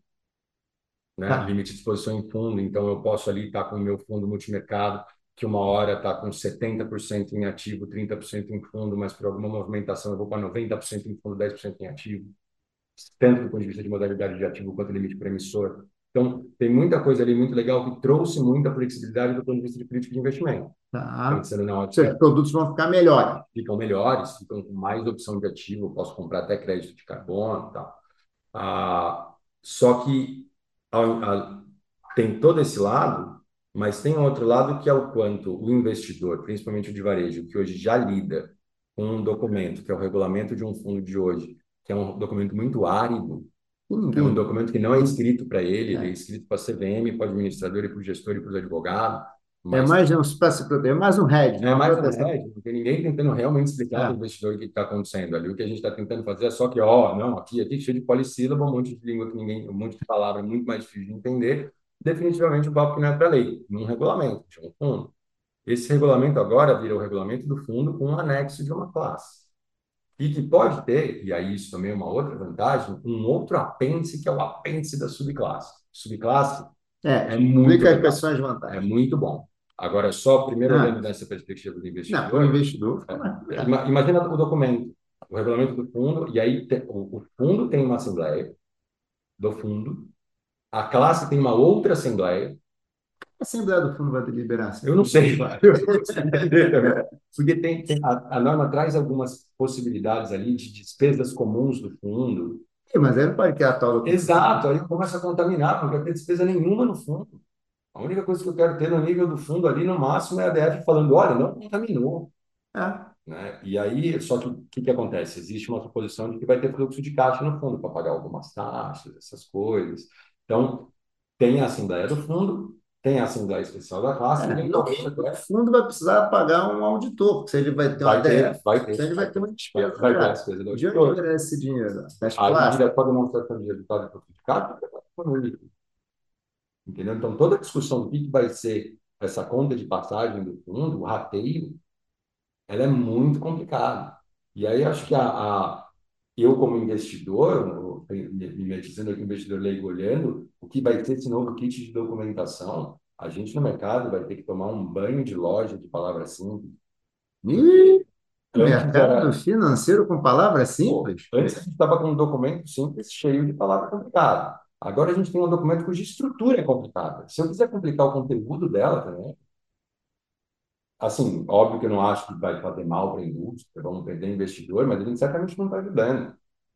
né? Tá. Limite de exposição em fundo, então eu posso ali estar com o meu fundo multimercado, que uma hora está com 70% em ativo, 30% em fundo, mas por alguma movimentação eu vou para 90% em fundo, 10% em ativo tanto do ponto de vista de modalidade de ativo quanto limite para emissor. Então, tem muita coisa ali muito legal que trouxe muita flexibilidade do ponto de vista de política de investimento. Tá. Pensando na ótica, Os produtos vão ficar melhores. Ficam melhores, ficam com mais opção de ativo, posso comprar até crédito de carbono e tal. Ah, só que a, a, tem todo esse lado, mas tem outro lado que é o quanto o investidor, principalmente o de varejo, que hoje já lida com um documento, que é o regulamento de um fundo de hoje, que é um documento muito árido, é um documento que não é escrito para ele, é. ele é escrito para a CVM, para o administrador e para o gestor e para os advogados. Mas... É mais um é mais um head. É mais um head, não tem ninguém tentando realmente explicar é. para o investidor o que está acontecendo ali. O que a gente está tentando fazer é só que, ó, não, aqui, aqui cheio de polissílaba, um monte de língua que ninguém, um monte de palavra muito mais difícil de entender. Definitivamente o papo que não é para lei, num regulamento, de um fundo. Esse regulamento agora vira o regulamento do fundo com um anexo de uma classe. E que pode ter, e aí isso também é uma outra vantagem, um outro apêndice que é o apêndice da subclasse. Subclasse é, é muito as vantagens. É muito bom. Agora, só primeiro olhando nessa perspectiva do investidor. Não, o investidor. É, imagina o documento, o regulamento do fundo, e aí te, o, o fundo tem uma assembleia do fundo, a classe tem uma outra assembleia, Assembleia do Fundo vai deliberar? Assim? Eu não sei, porque tem, tem a, a, norma traz algumas possibilidades ali de despesas comuns do fundo. Sim, mas aí não pode criar tal. Exato, aí começa a contaminar, não quero ter despesa nenhuma no fundo. A única coisa que eu quero ter no nível do fundo ali, no máximo, é a DF falando: olha, não contaminou. É. Né? E aí, só que o que, que acontece? Existe uma suposição de que vai ter fluxo de caixa no fundo para pagar algumas taxas, essas coisas. Então, tem a Assembleia do Fundo, tem a Assembleia Especial da Classe. É, então, o fundo vai precisar pagar um auditor, se ele vai ter vai uma ter, vai ter, ele vai ter uma despesa. Vai, vai ter a despesa do auditor. De onde esse dinheiro? Das a dívida pode demonstrar que o resultado certificado Entendeu? Então, toda a discussão do que vai ser essa conta de passagem do fundo, o rateio, ela é muito complicada. E aí, acho que a, a eu, como investidor, me dizendo aqui, investidor leigo olhando, o que vai ter esse novo kit de documentação, a gente no mercado vai ter que tomar um banho de loja de palavras simples. E mercado era... financeiro com palavras simples? Pô, antes a gente estava com um documento simples cheio de palavras complicadas. Agora a gente tem um documento cuja estrutura é complicada. Se eu quiser complicar o conteúdo dela também, assim, óbvio que eu não acho que vai fazer mal para a indústria, vamos perder investidor, mas a gente certamente não está ajudando.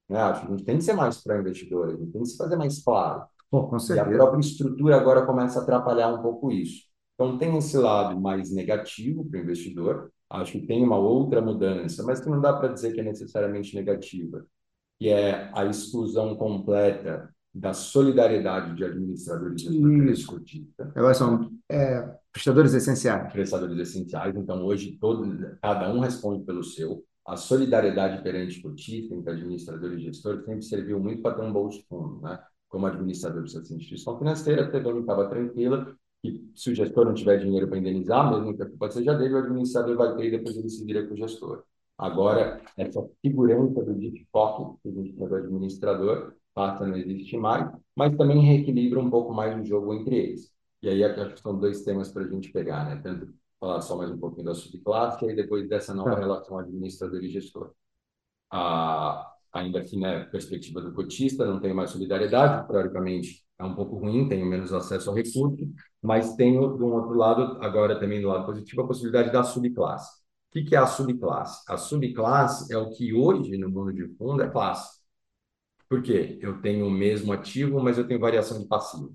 Né? Acho que a gente tem que ser mais para investidor, a gente tem que se fazer mais claro. Pô, e a própria estrutura agora começa a atrapalhar um pouco isso. Então, tem esse lado mais negativo para o investidor, acho que tem uma outra mudança, mas que não dá para dizer que é necessariamente negativa, que é a exclusão completa da solidariedade de administradores e cotistas. Agora são é, prestadores essenciais. Prestadores essenciais. Então, hoje, todo, cada um responde pelo seu. A solidariedade perante cotista, entre administrador e gestor, sempre serviu muito para ter um bolso fundo, né? Como administrador de instituição financeira, a Tedome estava tranquila que se o gestor não tiver dinheiro para indenizar, mesmo que a culpa seja dele, o administrador vai ter e depois ele se vira com o gestor. Agora, essa segurança do default que a gente tem do administrador passa a não existir mais, mas também reequilibra um pouco mais o jogo entre eles. E aí acho que são dois temas para a gente pegar, né? Tanto falar só mais um pouquinho da subclasse e aí depois dessa nova é. relação administrador e gestor. Ah, ainda aqui, né, perspectiva do cotista, não tem mais solidariedade, teoricamente é um pouco ruim, tenho menos acesso ao recurso, mas tenho, um outro lado, agora também do lado positivo, a possibilidade da subclasse. O que, que é a subclasse? A subclasse é o que hoje, no mundo de fundo, é classe. Por quê? Eu tenho o mesmo ativo, mas eu tenho variação de passivo.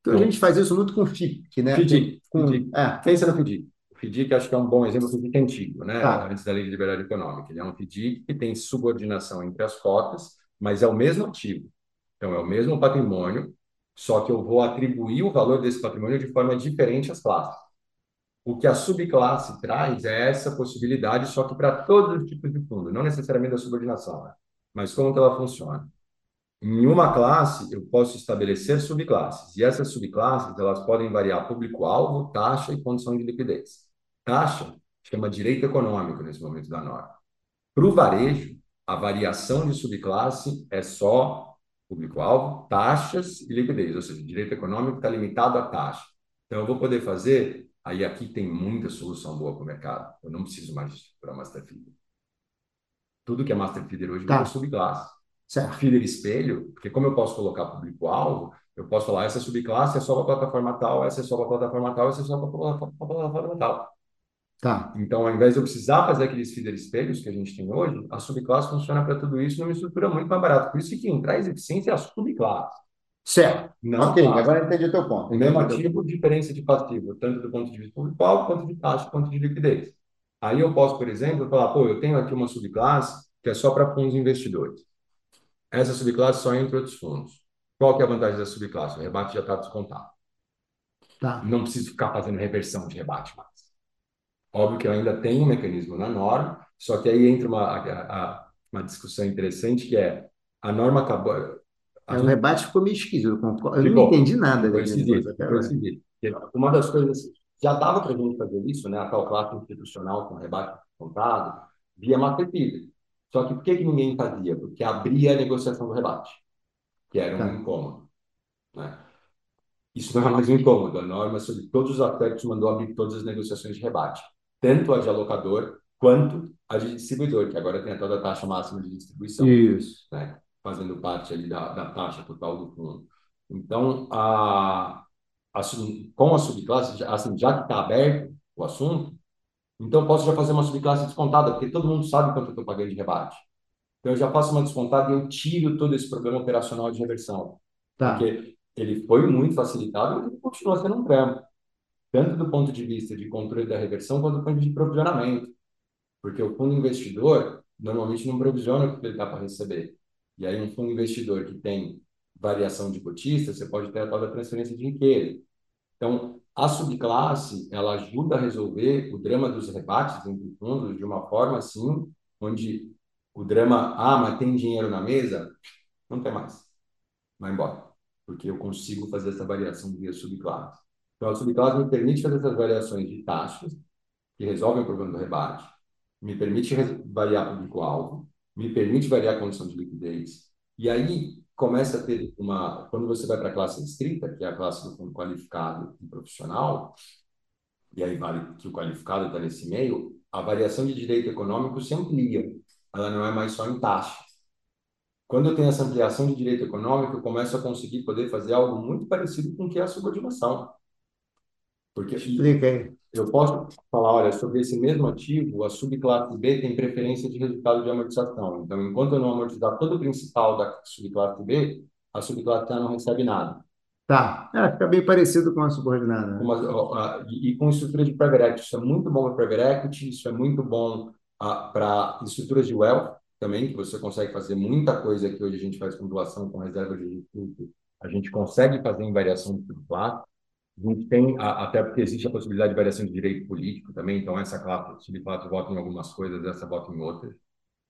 Então, a gente faz isso muito com FIC, né? FDIC. Com... FDIC. É. Pensa no FDIC. FDIC acho que é um bom exemplo, o FDIC antigo, né? Ah. Antes da Lei de Liberdade Econômica. Ele é um FDIC que tem subordinação entre as cotas, mas é o mesmo ativo. Então, é o mesmo patrimônio, só que eu vou atribuir o valor desse patrimônio de forma diferente às classes. O que a subclasse traz é essa possibilidade, só que para todos os tipos de fundo, não necessariamente da subordinação. Né? Mas como que ela funciona? Em uma classe, eu posso estabelecer subclasses, e essas subclasses elas podem variar público-alvo, taxa e condição de liquidez. Taxa chama direito econômico nesse momento da norma. Para o varejo, a variação de subclasse é só público-alvo, taxas e liquidez, ou seja, direito econômico está limitado à taxa. Então, eu vou poder fazer, aí aqui tem muita solução boa para o mercado, eu não preciso mais para Master Feeder. Tudo que é Master Feeder hoje tá. é subclasse. Certo. Feeder espelho, porque como eu posso colocar público-alvo, eu posso falar, essa subclasse é só para a plataforma tal, essa é só para a plataforma tal, essa é só para a plataforma tal. Tá. Então, ao invés de eu precisar fazer aqueles feeder espelhos que a gente tem hoje, a subclasse funciona para tudo isso numa estrutura muito mais barata. Por isso que quem traz eficiência é a subclasse. Certo. Não ok, classe. agora entendi o teu ponto. O mesmo ativo, diferença de passivo, tanto do ponto de vista público quanto de taxa, quanto de liquidez. Aí eu posso, por exemplo, falar, pô, eu tenho aqui uma subclasse que é só para fundos investidores. Essa subclasse só entra outros fundos. Qual que é a vantagem da subclasse? O rebate já está descontado. Tá. Não preciso ficar fazendo reversão de rebate mais. Óbvio que ainda tenho um mecanismo na norma, só que aí entra uma, a, a, uma discussão interessante que é a norma acabou. A é, o rebate ficou meio esquisito, eu, eu não entendi nada. Foi esquisito, Uma das coisas, já dava para a gente fazer isso, né, a tal classe institucional com rebate contado, via matricida. Só que por que, que ninguém fazia? Porque abria a negociação do rebate, que era um tá. incômodo. Né? Isso não é mais um incômodo. A norma sobre todos os aspectos mandou abrir todas as negociações de rebate tanto a de alocador quanto a de distribuidor, que agora tem a toda a taxa máxima de distribuição. Isso. Né? Fazendo parte ali da, da taxa total do fundo. Então, a, a, com a subclasse, assim, já que está aberto o assunto, então posso já fazer uma subclasse descontada, porque todo mundo sabe quanto eu estou pagando de rebate. Então eu já faço uma descontada e eu tiro todo esse problema operacional de reversão. Tá. Porque ele foi muito facilitado, ele continua sendo um trampo tanto do ponto de vista de controle da reversão quanto do ponto de provisionamento. Porque o fundo investidor normalmente não provisiona o que ele está para receber. E aí, um fundo investidor que tem variação de cotista, você pode ter a tal da transferência de riqueza. Então, a subclasse, ela ajuda a resolver o drama dos rebates entre fundos de uma forma assim, onde o drama, ah, mas tem dinheiro na mesa? Não tem mais. Vai embora. Porque eu consigo fazer essa variação via subclasse. Então, a subclasse me permite fazer essas variações de taxas, que resolvem o problema do rebate, me permite variar público-alvo, me permite variar a condição de liquidez. E aí começa a ter uma. Quando você vai para a classe restrita, que é a classe do fundo qualificado e profissional, e aí vale que o qualificado está nesse meio, a variação de direito econômico se amplia. Ela não é mais só em taxa. Quando eu tenho essa ampliação de direito econômico, eu começo a conseguir poder fazer algo muito parecido com o que é a subordinação. Porque Explica aí. eu posso falar, olha, sobre esse mesmo ativo, a subclasse B tem preferência de resultado de amortização. Então, enquanto eu não amortizar todo o principal da subclasse B, a subclasse A não recebe nada. Tá, é, fica bem parecido com a subordinada. Né? Uma, e, e, com estrutura de private equity, isso é muito bom para private equity, isso é muito bom uh, para estruturas de wealth também, que você consegue fazer muita coisa que hoje a gente faz com doação, com reserva de recursos, a gente consegue fazer em variação de subclasse. A gente tem, até porque existe a possibilidade de variação de direito político também, então essa classe, subclasse vota em algumas coisas, essa vota em outras.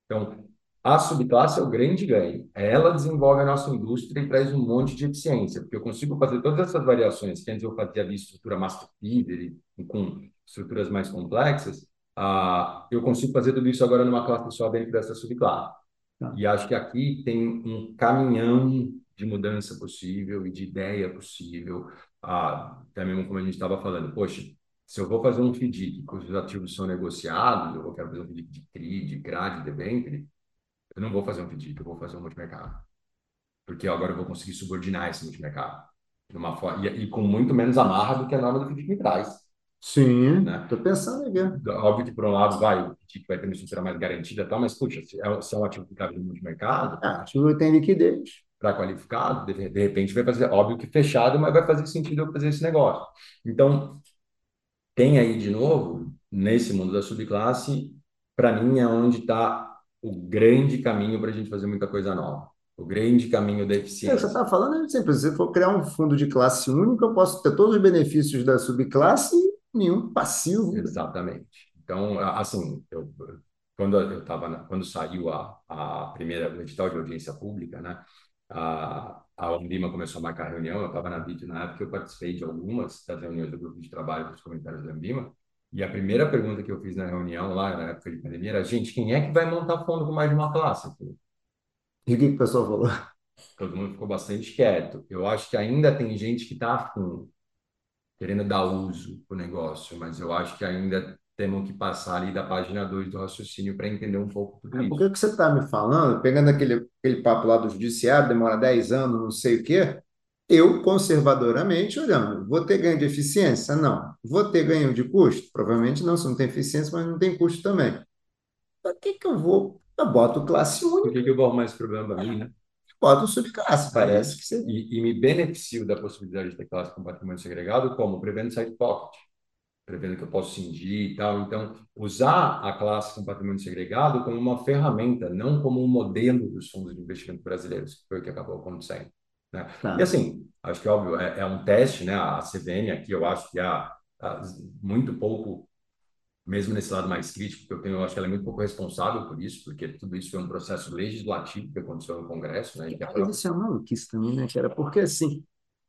Então, a subclasse é o grande ganho. Ela desenvolve a nossa indústria e traz um monte de eficiência, porque eu consigo fazer todas essas variações que antes eu fazia via estrutura master feeder e com estruturas mais complexas, uh, eu consigo fazer tudo isso agora numa classe só dentro dessa subclasse. Tá. E acho que aqui tem um caminhão de mudança possível e de ideia possível ah, até mesmo como a gente estava falando, poxa, se eu vou fazer um FDIC que os ativos são negociados, eu quero fazer um FDIC de CRI, de CRAD, de debênture, eu não vou fazer um FDIC, eu vou fazer um multimercado. Porque agora eu vou conseguir subordinar esse multimercado. De uma forma, e, e com muito menos amarra do que a norma do FDIC me traz. Sim, né? Tô pensando aqui. Óbvio que, por um lado, vai, o FDIC vai ter uma estrutura mais garantida e tal, mas, puxa, se é, se é um ativo que cabe no multimercado... É, ativo tem liquidez para qualificado, de, de, repente vai fazer, óbvio que fechado, mas vai fazer sentido eu fazer esse negócio. Então, tem aí de novo, nesse mundo da subclasse, para mim é onde está o grande caminho para a gente fazer muita coisa nova. O grande caminho da eficiência. É, você está falando é sempre, se for criar um fundo de classe única, eu posso ter todos os benefícios da subclasse e nenhum passivo. Exatamente. Então, assim, eu, quando eu estava, quando saiu a, a primeira o edital de audiência pública, né? A, a Ambima começou a marcar reunião, eu estava na vídeo na época, eu participei de algumas das reuniões do grupo de trabalho dos comentários da Ambima, e a primeira pergunta que eu fiz na reunião lá, na época de pandemia, era, gente, quem é que vai montar fundo com mais de uma classe? E o que, que o pessoal falou? Todo mundo ficou bastante quieto. Eu acho que ainda tem gente que está afim, querendo dar uso para o negócio, mas eu acho que ainda temos que passar ali da página 2 do raciocínio para entender um pouco tudo isso. Por que, que você está me falando, pegando aquele, aquele papo lá do judiciário, demora 10 anos, não sei o quê, eu, conservadoramente, olhando, vou ter ganho de eficiência? Não. Vou ter ganho de custo? Provavelmente não, se não tem eficiência, mas não tem custo também. Para que, que eu vou? Eu boto classe única. Por que, que eu vou arrumar esse problema para mim, né? Boto subclasse, parece que você... E, e me beneficio da possibilidade de ter classe com patrimônio segregado como? Prevendo side pocket prevendo que eu posso cindir e tal. Então, usar a classe com patrimônio segregado como uma ferramenta, não como um modelo dos fundos de investimento brasileiros, que foi o que acabou acontecendo. Né? Tá. E assim, acho que óbvio, é, é, um teste, né? A CVM aqui, eu acho que há, há, muito pouco, mesmo nesse lado mais crítico, que eu tenho, eu acho que ela é muito pouco responsável por isso, porque tudo isso foi um processo legislativo que aconteceu no Congresso, né? Mas isso é maluquice também, né, era Porque assim,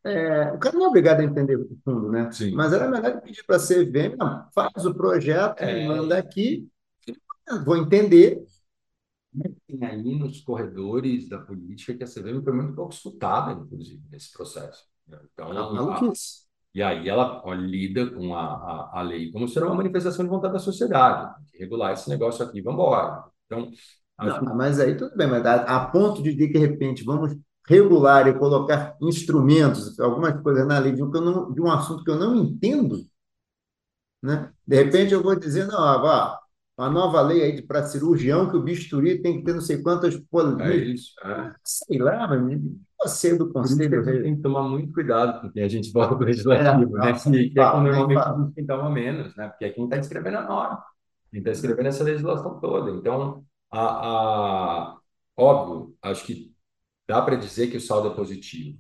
é, o cara não é obrigado a entender o fundo, né? Sim. Mas era melhor pedir para a CVM, não, faz o projeto, é... manda aqui, vou entender. Tem aí nos corredores da política que a CVM foi muito pouco escutada, inclusive, nesse processo. Então, a, e aí ela ó, lida com a, a, a, lei como se uma manifestação de vontade da sociedade, regular esse negócio aqui, vamos embora. Então, não. Mas aí tudo bem, mas a, a ponto de, de repente, vamos regular e colocar instrumentos, algumas coisas na lei de um, não, de um assunto que eu não entendo, né? de repente eu vou dizer, não, ó, a nova lei aí para cirurgião que o bisturi tem que ter não sei quantas polias. É isso. É. Sei lá, mas você do conselho. Tem que tomar muito cuidado com quem a gente vota do legislativo, é, né? Que, que é quando normalmente a gente toma menos, né? Porque é quem está escrevendo a norma, quem está escrevendo essa legislação toda. Então, a, a, óbvio, acho que dá para dizer que o saldo é positivo.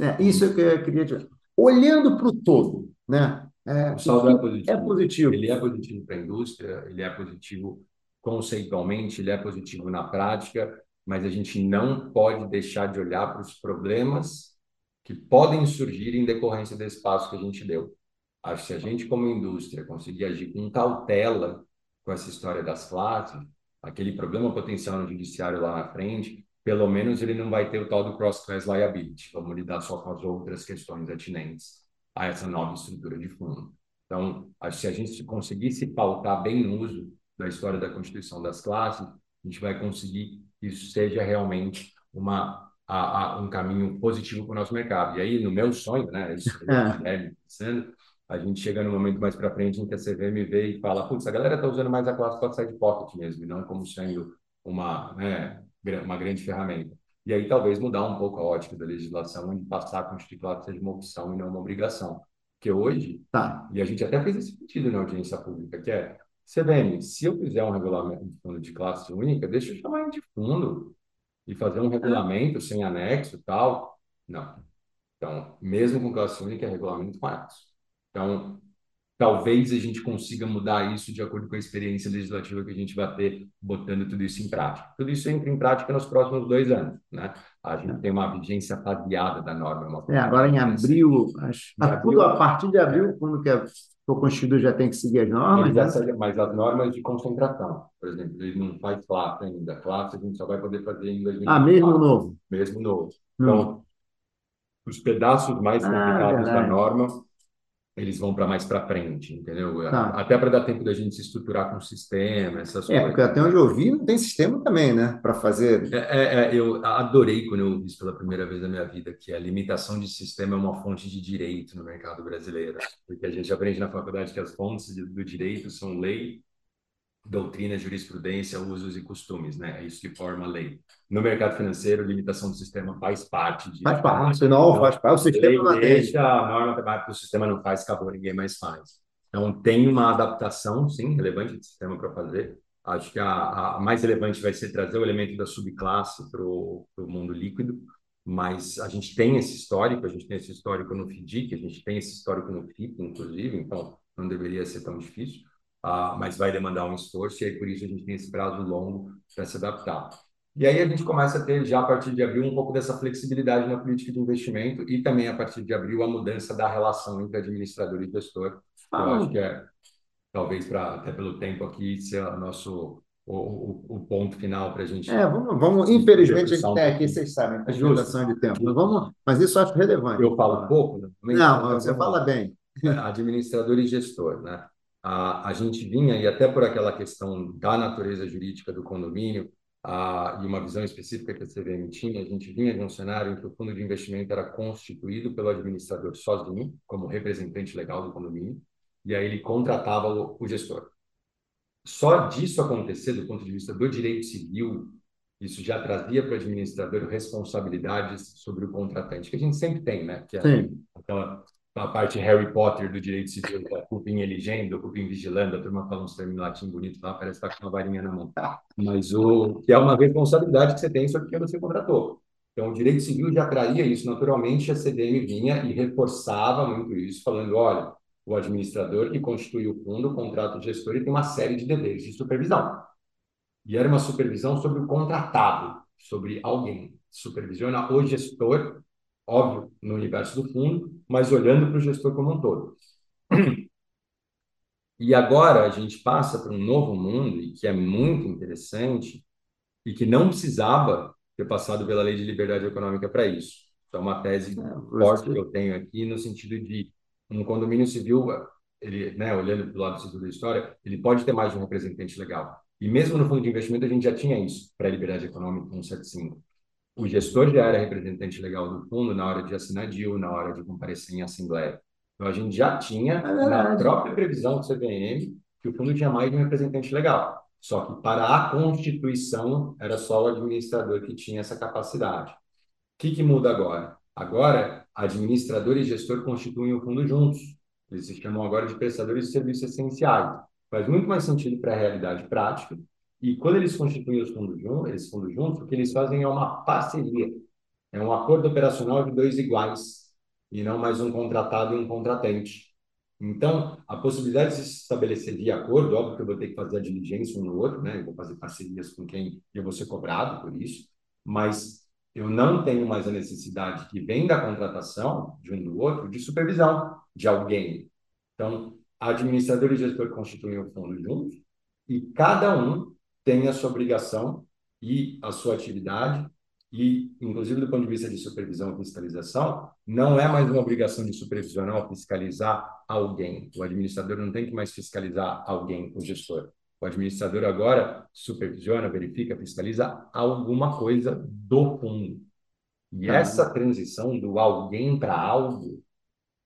É, isso é que eu queria dizer. Olhando para o todo, né? É, o saldo é positivo. É positivo. Ele é positivo para a indústria, ele é positivo conceitualmente, ele é positivo na prática, mas a gente não pode deixar de olhar para os problemas que podem surgir em decorrência desse passo que a gente deu. Acho que se a gente, como indústria, conseguir agir com cautela com essa história das classes, aquele problema potencial no judiciário lá na frente, pelo menos ele não vai ter o tal do cross-class liability. Vamos lidar só com as outras questões atinentes a essa nova estrutura de fundo. Então, se a gente conseguir se pautar bem no uso da história da constituição das classes, a gente vai conseguir que isso seja realmente uma, a, a, um caminho positivo para o nosso mercado. E aí, no meu sonho, né, isso que é. pensando, a gente chega no momento mais para frente em que a CVM vê e fala, putz, a galera está usando mais a classe para sair de pocket mesmo, e não como sendo uma, né, uma grande ferramenta. E aí talvez mudar um pouco a ótica da legislação e passar a constituir claro seja uma opção e não uma obrigação. Porque hoje, tá. e a gente até fez esse sentido na audiência pública, que é, CBM, se eu fizer um regulamento de fundo de classe única, deixa eu chamar de fundo e fazer um regulamento sem anexo e tal. Não. Então, mesmo com classe única, é regulamento com anexo. Então, talvez a gente consiga mudar isso de acordo com a experiência legislativa que a gente vai ter botando tudo isso em prática. Tudo isso entra em prática nos próximos dois anos, né? A gente tem uma vigência faseada da norma. É, agora em abril, acho, em abril, tudo a partir de abril, é. quando que for constituído já tem que seguir as normas. Né? Mas as normas de concentração, por exemplo, ele não faz classe ainda. Classe a gente só vai poder fazer em 2024. Ah, mesmo novo? Mesmo novo. Então, hum. os pedaços mais ah, complicados ah, da norma eles vão para mais para frente, entendeu? Tá. Até para dar tempo da gente se estruturar com o sistema, essas é, coisas. É, porque até onde eu vi, não tem sistema também, né? Para fazer. É, é, é, eu adorei quando eu vi isso pela primeira vez na minha vida, que a limitação de sistema é uma fonte de direito no mercado brasileiro. Porque a gente aprende na faculdade que as fontes do direito são lei, doutrina, jurisprudência, usos e costumes, né? É isso que forma a lei. No mercado financeiro, limitação do sistema faz parte de Faz parte, não então, faz parte. O sistema não deixa a norma temática, o sistema não faz, acabou, ninguém mais faz. Então, tem uma adaptação, sim, relevante do sistema para fazer. Acho que a, a, mais relevante vai ser trazer o elemento da subclasse para o mundo líquido, mas a gente tem esse histórico, a gente tem esse histórico no FDIC, a gente tem esse histórico no FIP, inclusive, então não deveria ser tão difícil uh, mas vai demandar um esforço, e aí por isso a gente tem esse prazo longo para se adaptar. E aí a gente começa a ter, já a partir de abril, um pouco dessa flexibilidade na política de investimento e também, a partir de abril, a mudança da relação entre administrador e gestor. Ah, eu acho que é, talvez, pra, até pelo tempo aqui, ser o nosso o, o, o ponto final para a gente. É, vamos, vamos infelizmente, a gente tem aqui, vocês sabem, a limitação de tempo. Mas, vamos, mas isso eu acho relevante. Eu falo pouco? Né? Não, você fala bem. Administrador e gestor, né? A, a gente vinha, e até por aquela questão da natureza jurídica do condomínio, a, e uma visão específica que a CVM tinha, a gente vinha de um cenário em que o fundo de investimento era constituído pelo administrador sozinho, como representante legal do condomínio, e aí ele contratava o, o gestor. Só disso acontecer, do ponto de vista do direito civil, isso já trazia para o administrador responsabilidades sobre o contratante, que a gente sempre tem, né? Que é Sim. aquela a parte Harry Potter do direito civil, da cupim eligendo, cupim vigilando, a turma fala uns termos latim bonito parece estar tá com uma varinha na mão. Mas o que é uma responsabilidade que você tem sobre quem você contratou. Então, o direito civil já traía isso naturalmente, a CDM vinha e reforçava muito isso, falando, olha, o administrador que constitui o fundo, o contrato gestor, e tem uma série de deveres de supervisão. E era uma supervisão sobre o contratado, sobre alguém. Supervisiona o gestor óbvio, no universo do fundo, mas olhando para o gestor como um todo. E agora a gente passa para um novo mundo, e que é muito interessante, e que não precisava ter passado pela lei de liberdade econômica para isso. Então, é uma tese é, forte que eu tenho aqui, no sentido de um condomínio civil, ele, né, olhando para o lado civil da história, ele pode ter mais de um representante legal. E mesmo no fundo de investimento, a gente já tinha isso, para a liberdade econômica 175 o gestor já era representante legal do fundo na hora de assinar deal, na hora de comparecer em assembleia. Então, a gente já tinha, é na própria previsão do CVM, que o fundo tinha mais de um representante legal. Só que para a Constituição, era só o administrador que tinha essa capacidade. O que, que muda agora? Agora, administrador e gestor constituem o fundo juntos. Eles se chamam agora de prestadores de serviços essenciais. Faz muito mais sentido para a realidade prática e quando eles constituem os fundos juntos, juntos, o que eles fazem é uma parceria. É um acordo operacional de dois iguais, e não mais um contratado e um contratante. Então, a possibilidade de se estabelecer de acordo, óbvio que eu vou ter que fazer a diligência um no outro, né? Eu vou fazer parcerias com quem eu vou ser cobrado por isso, mas eu não tenho mais a necessidade que vem da contratação de um do outro de supervisão de alguém. Então, administrador e gestor constituem o fundo juntos e cada um tem a sua obrigação e a sua atividade, e, inclusive, do ponto de vista de supervisão e fiscalização, não é mais uma obrigação de supervisionar ou fiscalizar alguém. O administrador não tem que mais fiscalizar alguém, o gestor. O administrador agora supervisiona, verifica, fiscaliza alguma coisa do fundo. E essa transição do alguém para algo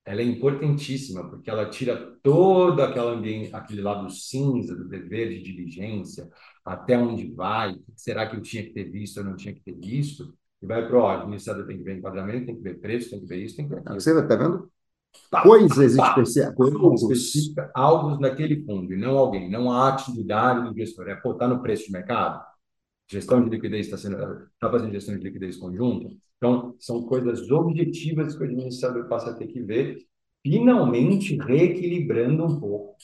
ela é importantíssima, porque ela tira todo aquele ambiente, aquele lado cinza do dever de diligência, até onde vai, será que eu tinha que ter visto ou não tinha que ter visto, e vai para o administrador tem que ver enquadramento, tem que ver preço, tem que ver isso, tem que ver aquilo. Você está vendo? Tá, coisas tá, específicas, coisas específicas, algo naquele fundo, e não alguém, não a atividade do gestor, é, pô, está no preço de mercado, gestão de liquidez está sendo, está fazendo gestão de liquidez conjunta, então, são coisas objetivas que o administrador passa a ter que ver, finalmente reequilibrando um pouco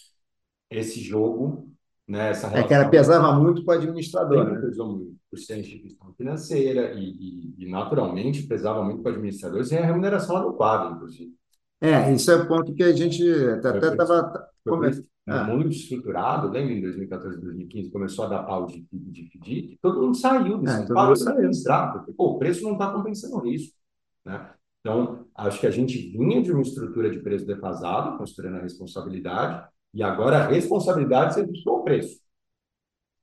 esse jogo, né, essa relação. É que ela pesava muito para o administrador. Né? Pesou muito por ser instituição financeira e, e, e, naturalmente, pesava muito para o administrador sem a remuneração adequada, inclusive. É, isso é o ponto que a gente até estava conversando ah. muito estruturado, lembra em 2014, 2015, começou a dar pau de, de, de FDIC, todo mundo saiu desse é, todo mundo saiu. porque pô, o preço não está compensando isso. Né? Então, acho que a gente vinha de uma estrutura de preço defasado, considerando a responsabilidade, e agora a responsabilidade ajustou o preço.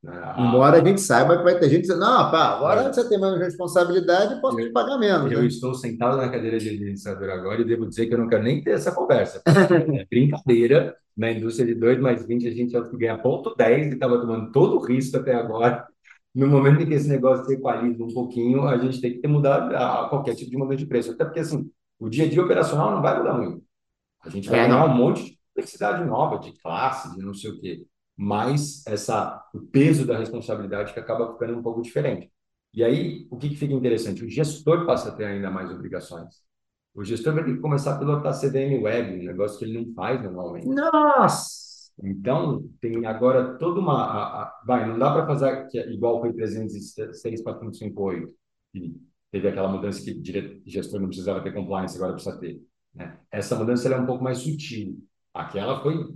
Né? Embora a gente saiba que vai ter gente dizendo, não, pá, agora é. você tem menos responsabilidade, posso te pagar menos. Eu né? estou sentado na cadeira de administrador agora e devo dizer que eu não quero nem ter essa conversa. é brincadeira, na indústria de 2 mais 20, a gente que ganha ponto 10 e estava tomando todo o risco até agora. No momento em que esse negócio se equaliza um pouquinho, a gente tem que ter mudado a qualquer tipo de momento de preço. Até porque, assim, o dia a dia operacional não vai mudar muito. A gente vai é, ganhar um monte de complexidade nova, de classe, de não sei o quê. Mas essa, o peso da responsabilidade que acaba ficando um pouco diferente. E aí, o que, que fica interessante? O gestor passa a ter ainda mais obrigações. O gestor vai ter que começar a pilotar CDM web, um negócio que ele não faz normalmente. Nossa! Então, tem agora toda uma. A, a, vai, não dá para fazer que, igual foi 306 para 358, que teve aquela mudança que o gestor não precisava ter compliance, agora precisa ter. Né? Essa mudança é um pouco mais sutil. Aquela foi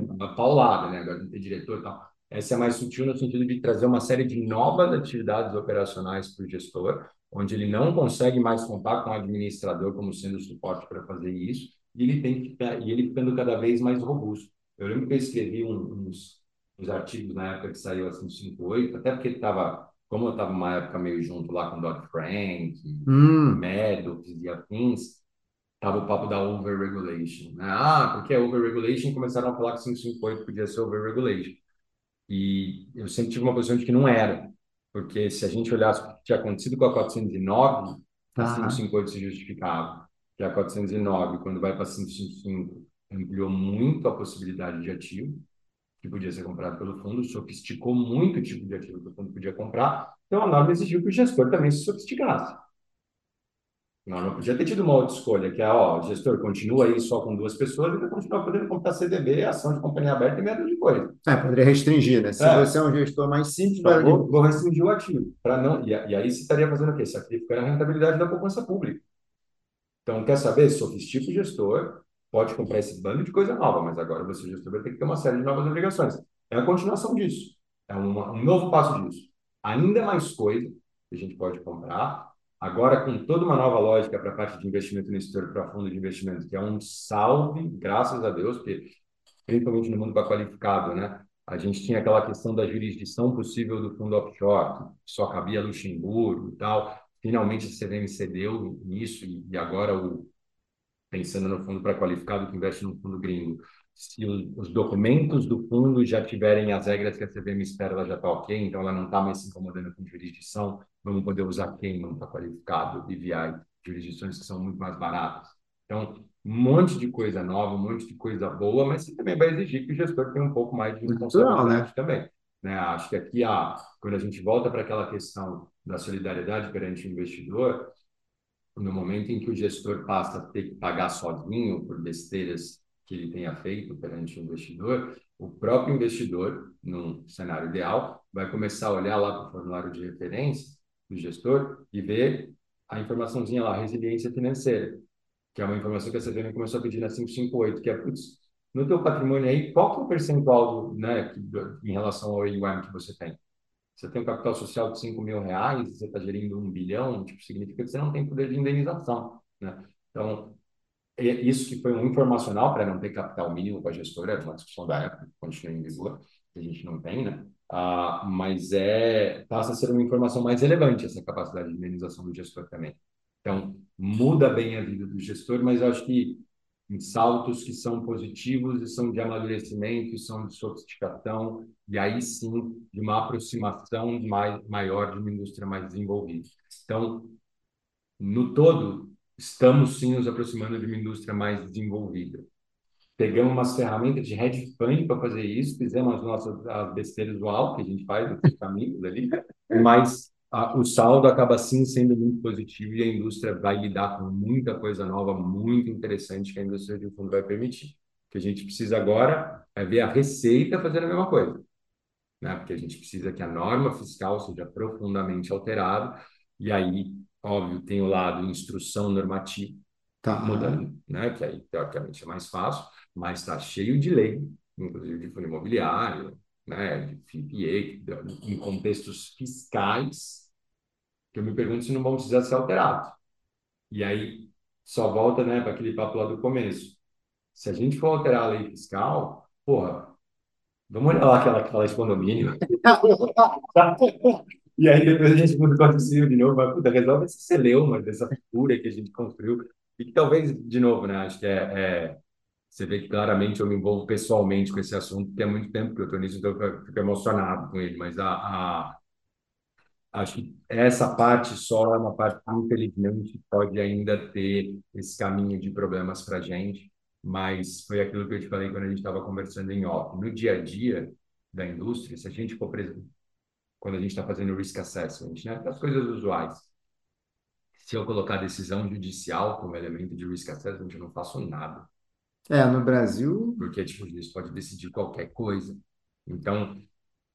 uma paulada, né? agora não tem diretor e tal. Essa é mais sutil no sentido de trazer uma série de novas atividades operacionais para o gestor, onde ele não consegue mais contar com o administrador como sendo suporte para fazer isso, e ele tem que e ele ficando cada vez mais robusto. Eu lembro que eu escrevi uns, uns artigos na época que saiu assim 58, até porque estava, como eu estava numa época meio junto lá com Dodd-Frank, hum. Meadows e afins, estava o papo da overregulation. Né? Ah, porque é overregulation, começaram a falar que 558 podia ser overregulation. E eu sempre tive uma posição de que não era, porque se a gente olhasse o que tinha acontecido com a 409, a 558 se justificava. Que a 409, quando vai para 555, ampliou muito a possibilidade de ativo que podia ser comprado pelo fundo, sofisticou muito o tipo de ativo que o fundo podia comprar, então a norma exigiu que o gestor também se sofisticasse. Não, não podia ter tido uma outra escolha, que é, ó, o gestor continua aí só com duas pessoas e vai continuar podendo comprar CDB, ação de companhia aberta e medo de coisa. É, poderia restringir, né? Se é. você é um gestor mais simples, então, vai... vou, vou, restringir o ativo. não E, e, aí você estaria fazendo o quê? Sacrificando a rentabilidade da poupança pública. Então, quer saber? Sofistica o gestor, pode comprar esse bando de coisa nova, mas agora você, gestor, vai ter que ter uma série de novas obrigações. É a continuação disso. É uma, um novo passo disso. Ainda mais coisa que a gente pode comprar, Agora, com toda uma nova lógica para a parte de investimento no exterior, para fundo de investimento, que é um salve, graças a Deus, porque principalmente no mundo para qualificado, né? A gente tinha aquela questão da jurisdição possível do fundo offshore, que só cabia Luxemburgo e tal. Finalmente a CVM cedeu nisso e agora o pensando no fundo para qualificado que investe no fundo gringo, se os documentos do fundo já tiverem as regras que a CVM espera, ela já está ok, então ela não está mais se incomodando com jurisdição, vamos poder usar quem não está qualificado, DVI, jurisdições que são muito mais baratas. Então, um monte de coisa nova, um monte de coisa boa, mas você também vai exigir que o gestor tenha um pouco mais de responsabilidade né? também. Né? Acho que aqui, a, quando a gente volta para aquela questão da solidariedade perante o investidor, no momento em que o gestor passa a ter que pagar sozinho por besteiras que ele tenha feito perante o investidor, o próprio investidor, num cenário ideal, vai começar a olhar lá para o formulário de referência do gestor e ver a informaçãozinha lá, resiliência financeira, que é uma informação que a CVM começou a pedir na 558, que é, putz, no teu patrimônio aí, qual que é o percentual do, né, em relação ao AUM que você tem? Você tem um capital social de 5 mil reais, você está gerindo um bilhão, tipo, significa que você não tem poder de indenização, né? Então, isso que foi um informacional para não ter capital mínimo para a gestora, é uma discussão da época, que continua em vigor, que a gente não tem, né? Ah, mas é, passa a ser uma informação mais relevante essa capacidade de indenização do gestor também. Então, muda bem a vida do gestor, mas eu acho que em saltos que são positivos e são de amadurecimento, e são de sofisticação, e aí sim de uma aproximação mais, maior de uma indústria mais desenvolvida. Então, no todo, estamos sim nos aproximando de uma indústria mais desenvolvida. Pegamos umas ferramentas de hedge fund para fazer isso, fizemos as nossas as besteiras do alto que a gente faz, os caminhos ali, mas a, o saldo acaba sim sendo muito positivo e a indústria vai lidar com muita coisa nova, muito interessante que a indústria de fundo vai permitir. O que a gente precisa agora é ver a receita fazendo a mesma coisa, né? porque a gente precisa que a norma fiscal seja profundamente alterada e aí Óbvio, tem o lado instrução normativa, tá. mudando, né? que aí teoricamente é mais fácil, mas está cheio de lei, inclusive de fundo imobiliário, né? de FIPA, em contextos fiscais, que eu me pergunto se não vão precisar ser alterados. E aí só volta né, para aquele papo lá do começo. Se a gente for alterar a lei fiscal, porra, vamos olhar lá aquela que fala de condomínio. E aí depois a gente muda o de novo, mas puta, resolve esse celeuma dessa figura que a gente construiu. E que talvez, de novo, né, acho que é, é, você vê que claramente eu me envolvo pessoalmente com esse assunto, porque há muito tempo que eu estou nisso, então eu fico emocionado com ele, mas a, a, acho que essa parte só é uma parte que, infelizmente, pode ainda ter esse caminho de problemas para a gente, mas foi aquilo que eu te falei quando a gente estava conversando em off. No dia a dia da indústria, se a gente for quando a gente está fazendo o risk assessment, né? As coisas usuais. Se eu colocar decisão judicial como elemento de risk assessment, eu não faço nada. É, no Brasil. Porque tipo, eles pode decidir qualquer coisa. Então,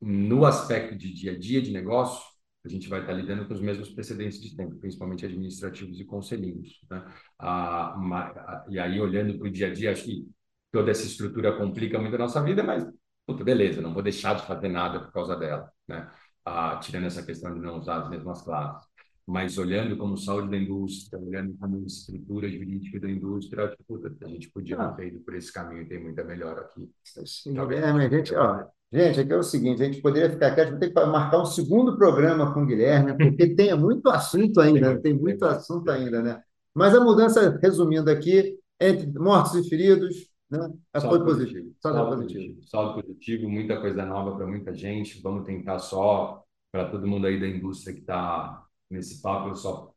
no aspecto de dia a dia de negócio, a gente vai estar lidando com os mesmos precedentes de tempo, principalmente administrativos e conselhinhos. Né? Ah, ma- e aí, olhando para o dia a dia, acho que toda essa estrutura complica muito a nossa vida, mas, puta, beleza, não vou deixar de fazer nada por causa dela, né? Ah, tirando essa questão de não usar as mesmas classes. Mas olhando como saúde da indústria, olhando como estrutura jurídica da indústria, puta, a gente podia Ah, ter ido por esse caminho e tem muita melhora aqui. sim, é, mas gente, ó, gente, aqui é o seguinte: a gente poderia ficar aqui, a gente ter que marcar um segundo programa com o Guilherme, porque tem muito assunto tem ainda, tem tem muito muito. assunto ainda, né? Mas a mudança, resumindo aqui, entre mortos e feridos, né? Foi Saldo positivo, só saldo positivo. positivo, saldo positivo, muita coisa nova para muita gente. Vamos tentar só, para todo mundo aí da indústria que está nesse papo, eu só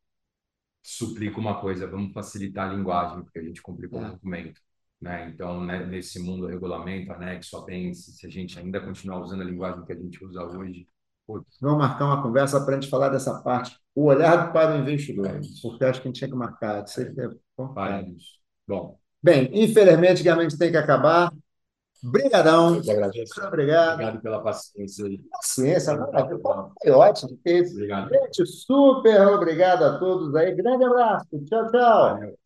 suplico uma coisa: vamos facilitar a linguagem, porque a gente complicou É. o documento. Né? Então, né, nesse mundo, regulamento, anexo, apêndice, se a gente ainda continuar usando a linguagem que a gente usa hoje, putz, Vamos marcar uma conversa para a gente falar dessa parte, o olhar para o investidor, é porque acho que a gente tinha que marcar, aí é. Bom, Bem, infelizmente, que a gente tem que acabar. Brigadão, eu que agradeço. muito obrigado. Obrigado pela paciência. Paciência, maravilha. Foi ótimo. Obrigado. Gente, super obrigado a todos aí. Grande abraço. Tchau, tchau. Valeu.